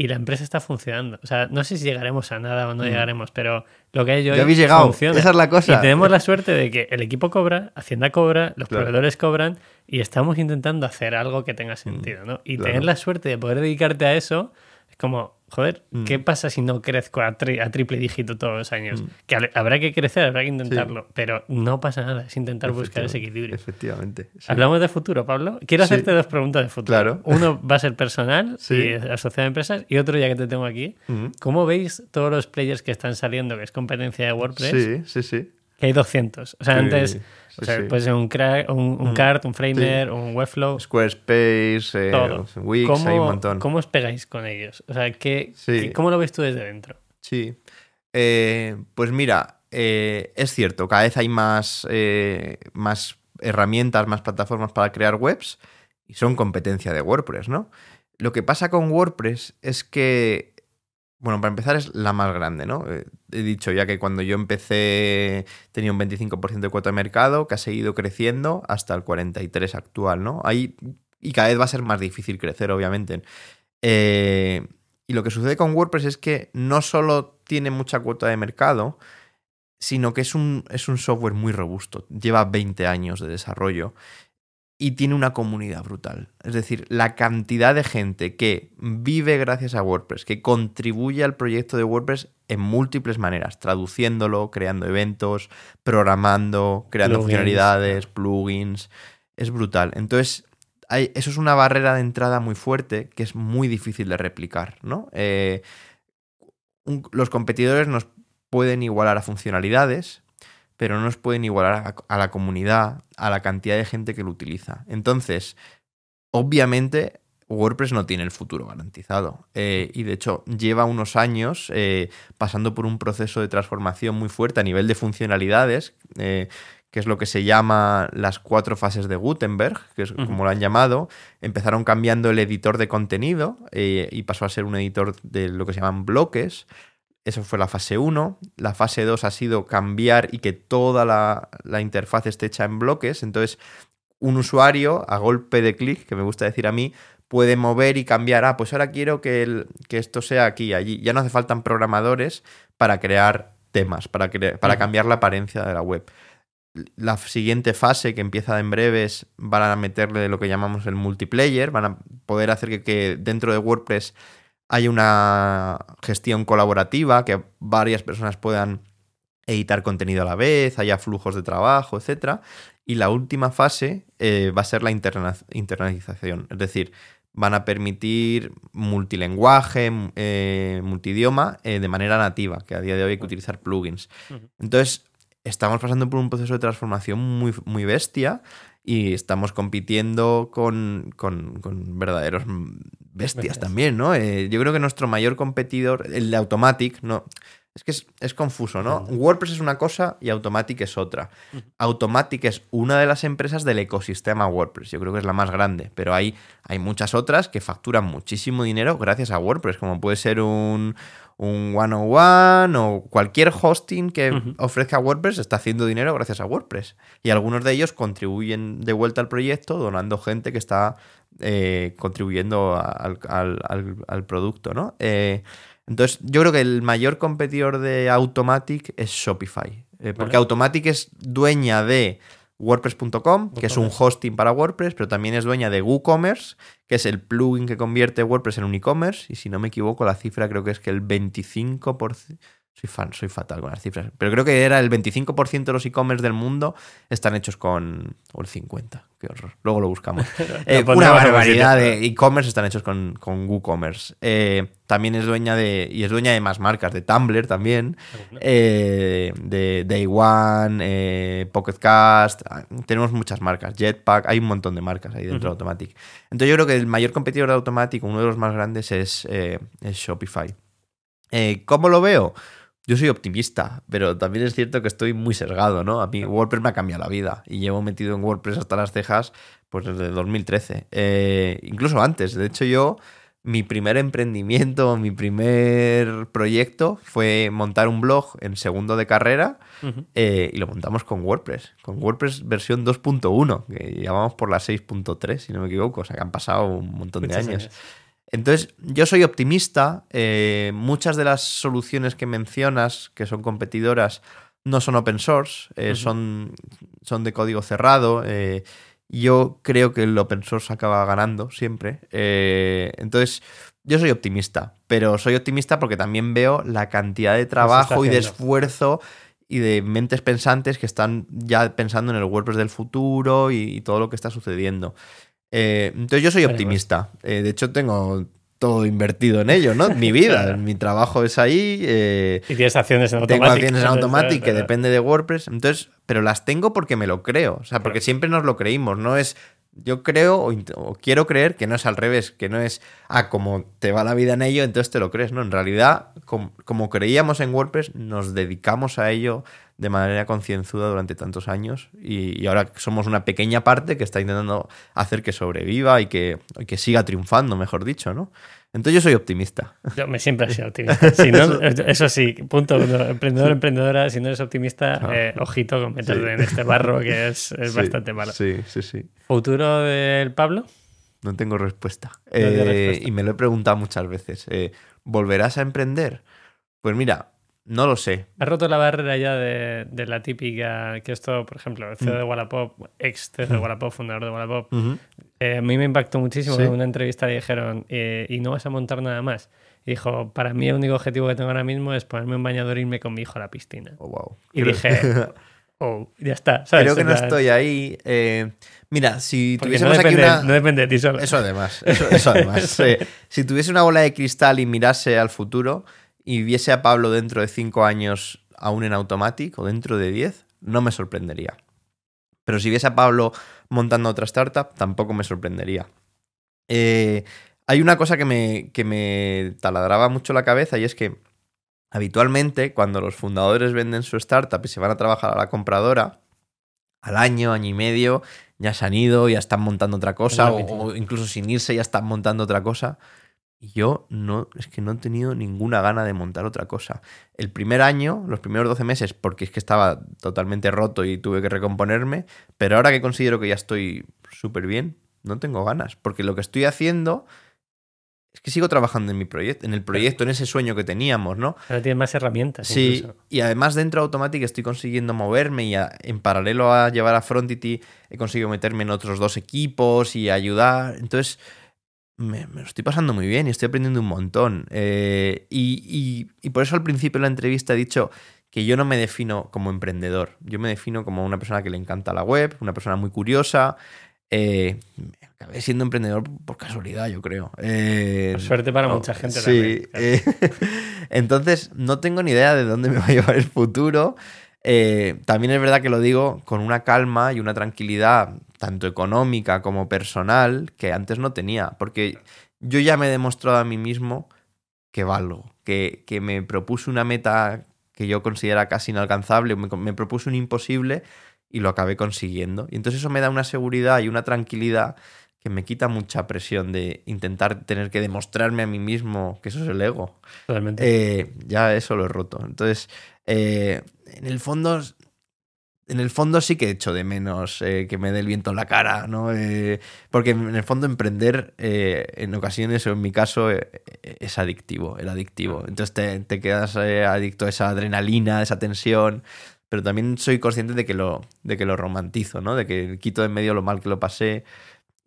S1: y la empresa está funcionando. O sea, no sé si llegaremos a nada o no llegaremos, pero lo que hay yo
S2: Mm. Habéis llegado,
S1: funciona.
S2: esa es la cosa.
S1: Y tenemos la suerte de que el equipo cobra, Hacienda cobra, los
S2: Claro.
S1: proveedores cobran y estamos intentando hacer algo que tenga sentido, ¿no? Y
S2: Mm, claro.
S1: tener la suerte de poder dedicarte a eso es como, joder,
S2: Mm.
S1: ¿qué pasa si no crezco a, tri- a triple dígito todos los años?
S2: Mm.
S1: Que hab- habrá que crecer, habrá que intentarlo, pero no pasa nada, es intentar buscar ese equilibrio.
S2: Efectivamente. sí.
S1: ¿Hablamos de futuro, Pablo? Quiero
S2: Sí.
S1: hacerte dos preguntas de futuro.
S2: Claro.
S1: Uno va a ser personal y asociado a empresas, y otro, ya que te tengo aquí,
S2: Mm.
S1: ¿cómo veis todos los players que están saliendo, que es competencia de WordPress?
S2: Sí, sí, sí.
S1: Que hay 200. O sea, antes, o sea,
S2: sí.
S1: puede ser un, crack, un, un
S2: Mm.
S1: cart, un framer, un webflow,
S2: Squarespace, eh,
S1: todo.
S2: Wix,
S1: ¿Cómo,
S2: hay un montón.
S1: ¿Cómo os pegáis con ellos? O sea, ¿qué,
S2: Sí.
S1: qué- ¿cómo lo ves tú desde dentro?
S2: Sí. Eh, pues mira, eh, es cierto, cada vez hay más, eh, más herramientas, más plataformas para crear webs y son competencia de WordPress, ¿no? Lo que pasa con WordPress es que, bueno, para empezar es la más grande, ¿no? Eh, he dicho ya que cuando yo empecé tenía un 25% de cuota de mercado que ha seguido creciendo hasta el 43% actual, ¿no? Ahí, y cada vez va a ser más difícil crecer, obviamente. Eh, y lo que sucede con WordPress es que no solo tiene mucha cuota de mercado, sino que es un, es un software muy robusto. Lleva 20 años de desarrollo y tiene una comunidad brutal. Es decir, la cantidad de gente que vive gracias a WordPress, que contribuye al proyecto de WordPress en múltiples maneras, traduciéndolo, creando eventos, programando, creando
S1: Plugins,
S2: funcionalidades, plugins. Es brutal. Entonces, hay- eso es una barrera de entrada muy fuerte que es muy difícil de replicar, ¿no? Eh, un- los competidores nos pueden igualar a funcionalidades, pero no nos pueden igualar a, a la comunidad, a la cantidad de gente que lo utiliza. Entonces, obviamente, WordPress no tiene el futuro garantizado. Eh, y de hecho, lleva unos años eh, pasando por un proceso de transformación muy fuerte a nivel de funcionalidades, eh, que es lo que se llama las cuatro fases de Gutenberg, que es como lo han llamado. Empezaron cambiando el editor de contenido y pasó a ser un editor de lo que se llaman bloques. Eso fue la fase 1. La fase 2 ha sido cambiar y que toda la, la interfaz esté hecha en bloques. Entonces, un usuario, a golpe de clic, que me gusta decir a mí, puede mover y cambiar. Ah, pues ahora quiero que, el- que esto sea aquí y allí. Ya no hace falta programadores para crear temas, para, cre- para
S1: Ujú.
S2: cambiar la apariencia de la web. La siguiente fase, que empieza en breves, van a meterle lo que llamamos el multiplayer, van a poder hacer que, que dentro de WordPress haya una gestión colaborativa, que varias personas puedan editar contenido a la vez, haya flujos de trabajo, etc. Y la última fase eh, va a ser la interna- internalización, es decir, van a permitir multilenguaje, eh, multidioma eh, de manera nativa, que a día de hoy hay que utilizar plugins. Entonces, estamos pasando por un proceso de transformación muy, muy bestia y estamos compitiendo con, con- con verdaderos bestias
S1: Bestias.
S2: también, ¿no? Eh, yo creo que nuestro mayor competidor, el de Automatic, no. Es que es, es confuso, ¿no? WordPress es una cosa y Automatic es otra. Automatic es una de las empresas del ecosistema WordPress. Yo creo que es la más grande, pero hay, hay muchas otras que facturan muchísimo dinero gracias a WordPress, como puede ser un, un one-on-one o cualquier hosting que ofrezca WordPress está haciendo dinero gracias a WordPress. Y algunos de ellos contribuyen de vuelta al proyecto donando gente que está eh, contribuyendo a- al, al- al- producto, ¿no? Eh, entonces, yo creo que el mayor competidor de Automatic es Shopify. eh, porque
S1: Vale.
S2: Automatic es dueña de WordPress.com, que es un hosting para WordPress, pero también es dueña de WooCommerce, que es el plugin que convierte WordPress en un e-commerce. Y si no me equivoco, la cifra creo que es que el 25%. Soy fan, soy fatal con las cifras. Pero creo que era el 25% de los e-commerce del mundo están hechos con. O el 50%. Qué horror. Luego lo buscamos. Eh, una barbaridad de e-commerce están hechos con, con WooCommerce. Eh, también es dueña de. Y es dueña de más marcas, de Tumblr también. eh, de Day One, Pocket Cast. ah, Tenemos muchas marcas. Jetpack, hay un montón de marcas ahí dentro de. Automatic. Entonces yo creo que el mayor competidor de Automatic, uno de los más grandes, es, es Shopify. ¿Cómo lo veo? Yo soy optimista, pero también es cierto que estoy muy sesgado, ¿no? A mí WordPress me ha cambiado la vida y llevo metido en WordPress hasta las cejas pues desde 2013. Eh, incluso antes. De hecho, yo, mi primer emprendimiento, mi primer proyecto fue montar un blog en segundo de carrera eh, y lo montamos con WordPress, con WordPress versión 2.1, que llevamos por la 6.3, si no me equivoco, o sea que han pasado un montón de
S1: Muchos
S2: años. Entonces, yo soy optimista. eh, muchas de las soluciones que mencionas, que son competidoras, no son open source, eh, son, son de código cerrado. eh, yo creo que el open source acaba ganando siempre. eh, entonces, yo soy optimista, pero soy optimista porque también veo la cantidad de trabajo y de esfuerzo y de mentes pensantes que están ya pensando en el WordPress del futuro y, y todo lo que está sucediendo. Eh, entonces yo soy
S1: Veremos.
S2: optimista. Eh, de hecho, tengo todo invertido en ello, ¿no? Mi vida,
S1: Claro.
S2: mi trabajo es ahí. eh,
S1: Y tienes acciones en
S2: tengo
S1: automático.
S2: acciones en Automatic que depende de WordPress. Entonces, pero las tengo porque me lo creo. O sea, porque
S1: Claro.
S2: siempre nos lo creímos. No es. Yo creo o quiero creer que no es al revés, que no es, ah, como te va la vida en ello, entonces te lo crees. No, en realidad, com- como, creíamos en WordPress, nos dedicamos a ello de manera concienzuda durante tantos años y, y ahora somos una pequeña parte que está intentando hacer que sobreviva y que, y que siga triunfando, mejor dicho, ¿no? Entonces yo soy optimista.
S1: Yo me siempre he sido optimista. Si no, eso sí, punto uno. Emprendedor, emprendedora, si no eres optimista,
S2: Ah.
S1: eh, ojito con meterte
S2: Sí.
S1: en este barro que es, es
S2: Sí,
S1: bastante malo.
S2: Sí, sí, sí.
S1: ¿Futuro del Pablo?
S2: No tengo respuesta. Eh,
S1: respuesta.
S2: Y me lo he preguntado muchas veces. Eh, ¿Volverás a emprender? Pues mira, no lo sé.
S1: ¿Has roto la barrera ya de, de la típica que esto, por ejemplo, el CEO
S2: Mm.
S1: de Wallapop, ex CEO de Wallapop, fundador de Wallapop, eh, a mí me impactó muchísimo
S2: Sí.
S1: en una entrevista le dijeron, eh, ¿y no vas a montar nada más? Y dijo, para mí el único objetivo que tengo ahora mismo es ponerme un bañador e irme con mi hijo a la piscina.
S2: Oh, wow.
S1: Y
S2: Creo-
S1: dije, oh, ya está. ¿sabes?
S2: Creo que no estoy ahí. Eh, mira, si
S1: porque no
S2: tuviésemos aquí
S1: depende,
S2: una.
S1: no depende de ti solo.
S2: Eso además. Eso, eso además. Eh, si tuviese una bola de cristal y mirase al futuro y viese a Pablo dentro de cinco años aún en Automatic o dentro de 10, no me sorprendería. Pero si viese a Pablo montando otra startup, tampoco me sorprendería. Eh, hay una cosa que me, que me taladraba mucho la cabeza y es que habitualmente cuando los fundadores venden su startup y se van a trabajar a la compradora, al año, año y medio, ya se han ido, ya están montando otra cosa, o incluso sin irse ya están montando otra cosa. Y yo no, es que no he tenido ninguna gana de montar otra cosa. El primer año, los primeros 12 meses, porque es que estaba totalmente roto y tuve que recomponerme, pero ahora que considero que ya estoy súper bien, no tengo ganas, porque lo que estoy haciendo es que sigo trabajando en mi proyecto, en el proyecto, en ese sueño que teníamos, ¿no?
S1: Ahora tienes más herramientas.
S2: Sí,
S1: incluso.
S2: y además dentro de Automatic estoy consiguiendo moverme y a- en paralelo a llevar a Frontity he conseguido meterme en otros dos equipos y ayudar. Entonces, me, me lo estoy pasando muy bien y estoy aprendiendo un montón. Eh, y, y- y por eso al principio de la entrevista he dicho que yo no me defino como emprendedor. Yo me defino como una persona que le encanta la web, una persona muy curiosa. Eh, acabé siendo emprendedor por casualidad, yo creo. Eh,
S1: Por suerte para
S2: no,
S1: mucha gente
S2: sí,
S1: también, claro.
S2: eh, entonces, no tengo ni idea de dónde me va a llevar el futuro. Eh, también es verdad que lo digo con una calma y una tranquilidad, tanto económica como personal, que antes no tenía. Porque yo ya me he demostrado a mí mismo que valgo, que, que me propuse una meta que yo considera casi inalcanzable, me, me propuse un imposible y lo acabé consiguiendo. Y entonces eso me da una seguridad y una tranquilidad que me quita mucha presión de intentar tener que demostrarme a mí mismo que eso es el ego.
S1: Totalmente.
S2: Eh, ya eso lo he roto. Entonces, eh, en el fondo, en el fondo sí que he hecho de menos eh, que me dé el viento en la cara, ¿no? Eh, porque en el fondo emprender eh, en ocasiones, o en mi caso, eh, es adictivo, el adictivo. Entonces te, te quedas eh, adicto a esa adrenalina, a esa tensión, pero también soy consciente de que lo, de que lo romantizo, ¿no? De que quito de en medio lo mal que lo pasé.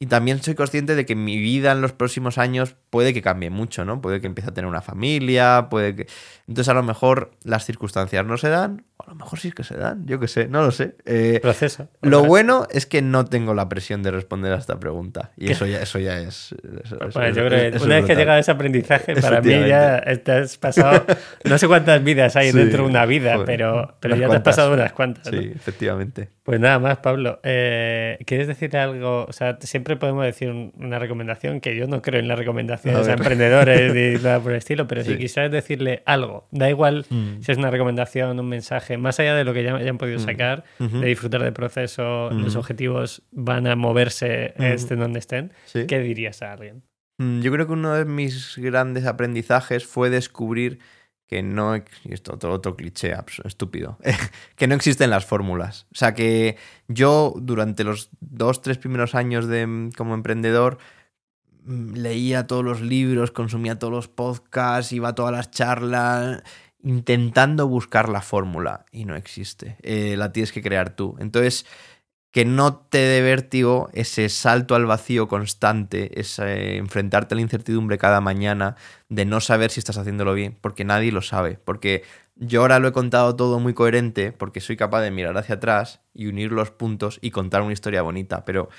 S2: Y también soy consciente de que mi vida en los próximos años puede que cambie mucho, ¿no? Puede que empiece a tener una familia, puede que... Entonces a lo mejor las circunstancias no se dan, o a lo mejor sí es que se dan, yo qué sé, no lo sé. Eh,
S1: Proceso.
S2: lo bueno es que no tengo la presión de responder a esta pregunta. Y
S1: ¿Qué?
S2: eso ya, eso ya es... eso-
S1: Bueno,
S2: es-
S1: yo creo que una vez que llega ese aprendizaje, para mí ya te has pasado, no sé cuántas vidas hay
S2: Sí,
S1: dentro de una vida,
S2: joder,
S1: pero, pero ya te has pasado unas cuantas. ¿no?
S2: Sí, efectivamente.
S1: Pues nada más, Pablo. Eh, ¿Quieres decirle algo? O sea, siempre podemos decir un- una recomendación, que yo no creo en las recomendaciones
S2: A
S1: emprendedores ni nada por el estilo, pero si quisieras decirle algo, da igual
S2: Mm.
S1: si es una recomendación, un mensaje, más allá de lo que ya hayan podido
S2: Mm.
S1: sacar, de disfrutar del proceso, los
S2: Mm.
S1: objetivos van a moverse estén donde estén,
S2: Sí.
S1: ¿qué dirías a alguien?
S2: Yo creo que uno de mis grandes aprendizajes fue descubrir que no, esto otro, otro cliché estúpido, que no existen las fórmulas. O sea que yo durante los dos, tres primeros años de, mm, como emprendedor mm, leía todos los libros, consumía todos los podcasts, iba a todas las charlas, intentando buscar la fórmula y no existe. Eh, la tienes que crear tú. Entonces, que no te dé vértigo ese salto al vacío constante, ese enfrentarte a la incertidumbre cada mañana de no saber si estás haciéndolo bien, porque nadie lo sabe. Porque yo ahora lo he contado todo muy coherente, porque soy capaz de mirar hacia atrás y unir los puntos y contar una historia bonita, pero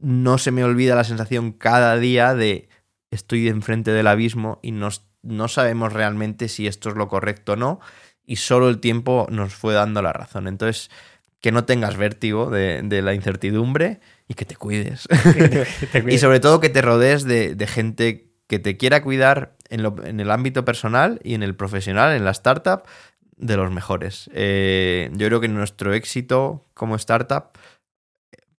S2: no se me olvida la sensación cada día de estoy enfrente del abismo y no sabemos realmente si esto es lo correcto o no, y solo el tiempo nos fue dando la razón. Entonces, que no tengas vértigo de, de la incertidumbre y que te cuides.
S1: Te
S2: y
S1: cuides.
S2: sobre todo que te rodees de, de gente que te quiera cuidar en, lo- en el ámbito personal y en el profesional, en la startup, de los mejores. Eh, yo creo que nuestro éxito como startup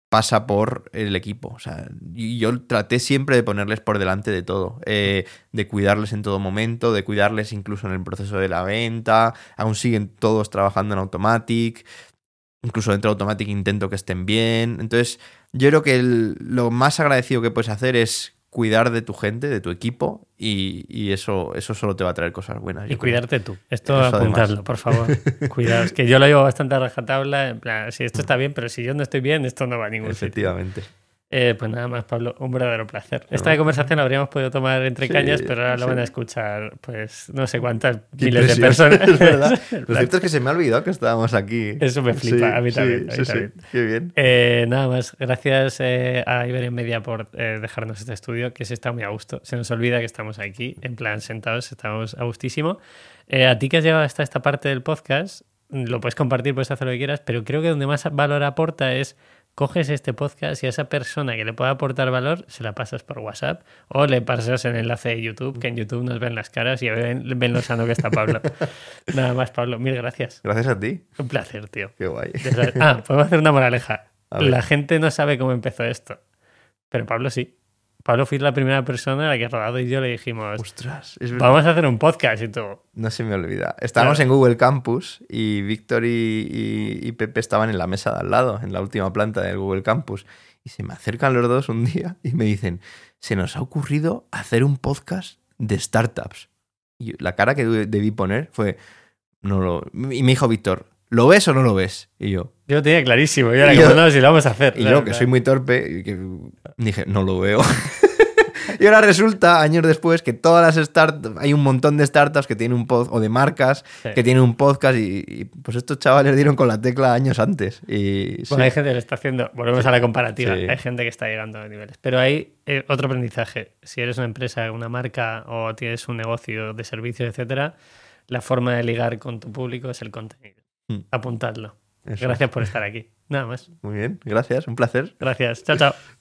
S2: pasa por el equipo. O sea, yo traté siempre de ponerles por delante de todo, eh, de cuidarles en todo momento, de cuidarles incluso en el proceso de la venta. Aún siguen todos trabajando en Automatic. Incluso dentro de Automatic intento que estén bien. Entonces, yo creo que el- lo más agradecido que puedes hacer es cuidar de tu gente, de tu equipo, y, y eso, eso solo te va a traer cosas buenas.
S1: Y
S2: creo.
S1: cuidarte tú. Esto
S2: Eso además.
S1: apuntadlo, por favor. Cuidaos. Que yo lo llevo bastante a rajatabla. En plan, si esto está bien, pero si yo no estoy bien, esto no va a ningún sitio.
S2: Efectivamente.
S1: Eh, pues nada más, Pablo, un verdadero placer. Esta conversación la habríamos podido tomar entre
S2: Sí,
S1: cañas, pero ahora lo
S2: sí.
S1: van a escuchar, pues, no sé cuántas
S2: Qué
S1: miles de personas.
S2: es verdad.
S1: En
S2: Lo cierto es que se me ha olvidado que estábamos aquí.
S1: Eso me flipa, a mí también, a mí
S2: sí, sí,
S1: también.
S2: Qué bien.
S1: Eh, nada más, gracias eh, a Iberian Media por eh, dejarnos este estudio, que se está muy a gusto. Se nos olvida que estamos aquí, en plan sentados, estamos a gustísimo. Eh, a ti que has llegado hasta esta parte del podcast, lo puedes compartir, puedes hacer lo que quieras, pero creo que donde más valor aporta es coges este podcast y a esa persona que le pueda aportar valor se la pasas por WhatsApp o le pasas el enlace de YouTube, que en YouTube nos ven las caras y ven, ven lo sano que está Pablo. Nada más, Pablo, mil gracias.
S2: Gracias a ti.
S1: Un placer, tío.
S2: Qué guay.
S1: Ah, podemos hacer una moraleja. La gente no sabe cómo empezó esto. Pero Pablo sí. Pablo fue la primera persona a la que Rodado y yo le dijimos,
S2: Ostras, es
S1: vamos a hacer un podcast y tú.
S2: No se me olvida. Estábamos
S1: Claro.
S2: en Google Campus y Víctor y, y- y Pepe estaban en la mesa de al lado, en la última planta del Google Campus. Y se me acercan los dos un día y me dicen, se nos ha ocurrido hacer un podcast de startups. Y la cara que de- debí poner fue, no lo... Y me dijo Víctor, ¿lo ves o no lo ves? Y yo,
S1: Yo lo tenía clarísimo. Yo era
S2: Y
S1: como, no, si lo vamos a hacer.
S2: y
S1: Claro,
S2: yo, que
S1: claro.
S2: soy muy torpe, y que dije, no lo veo. y ahora resulta, años después, que todas las startups, hay un montón de startups que tienen un podcast, o de marcas,
S1: Sí.
S2: que tienen un podcast, y, y, pues estos chavales dieron con la tecla años antes. Y sí.
S1: Bueno, hay gente que lo está haciendo. Volvemos a la comparativa. Hay gente que está llegando a niveles. Pero hay eh, otro aprendizaje. Si eres una empresa, una marca o tienes un negocio de servicios, etcétera, la forma de ligar con tu público es el contenido.
S2: Mm.
S1: Apuntadlo.
S2: Eso.
S1: Gracias por estar aquí. Nada más.
S2: Muy bien, gracias, un placer.
S1: Gracias. Chao, chao.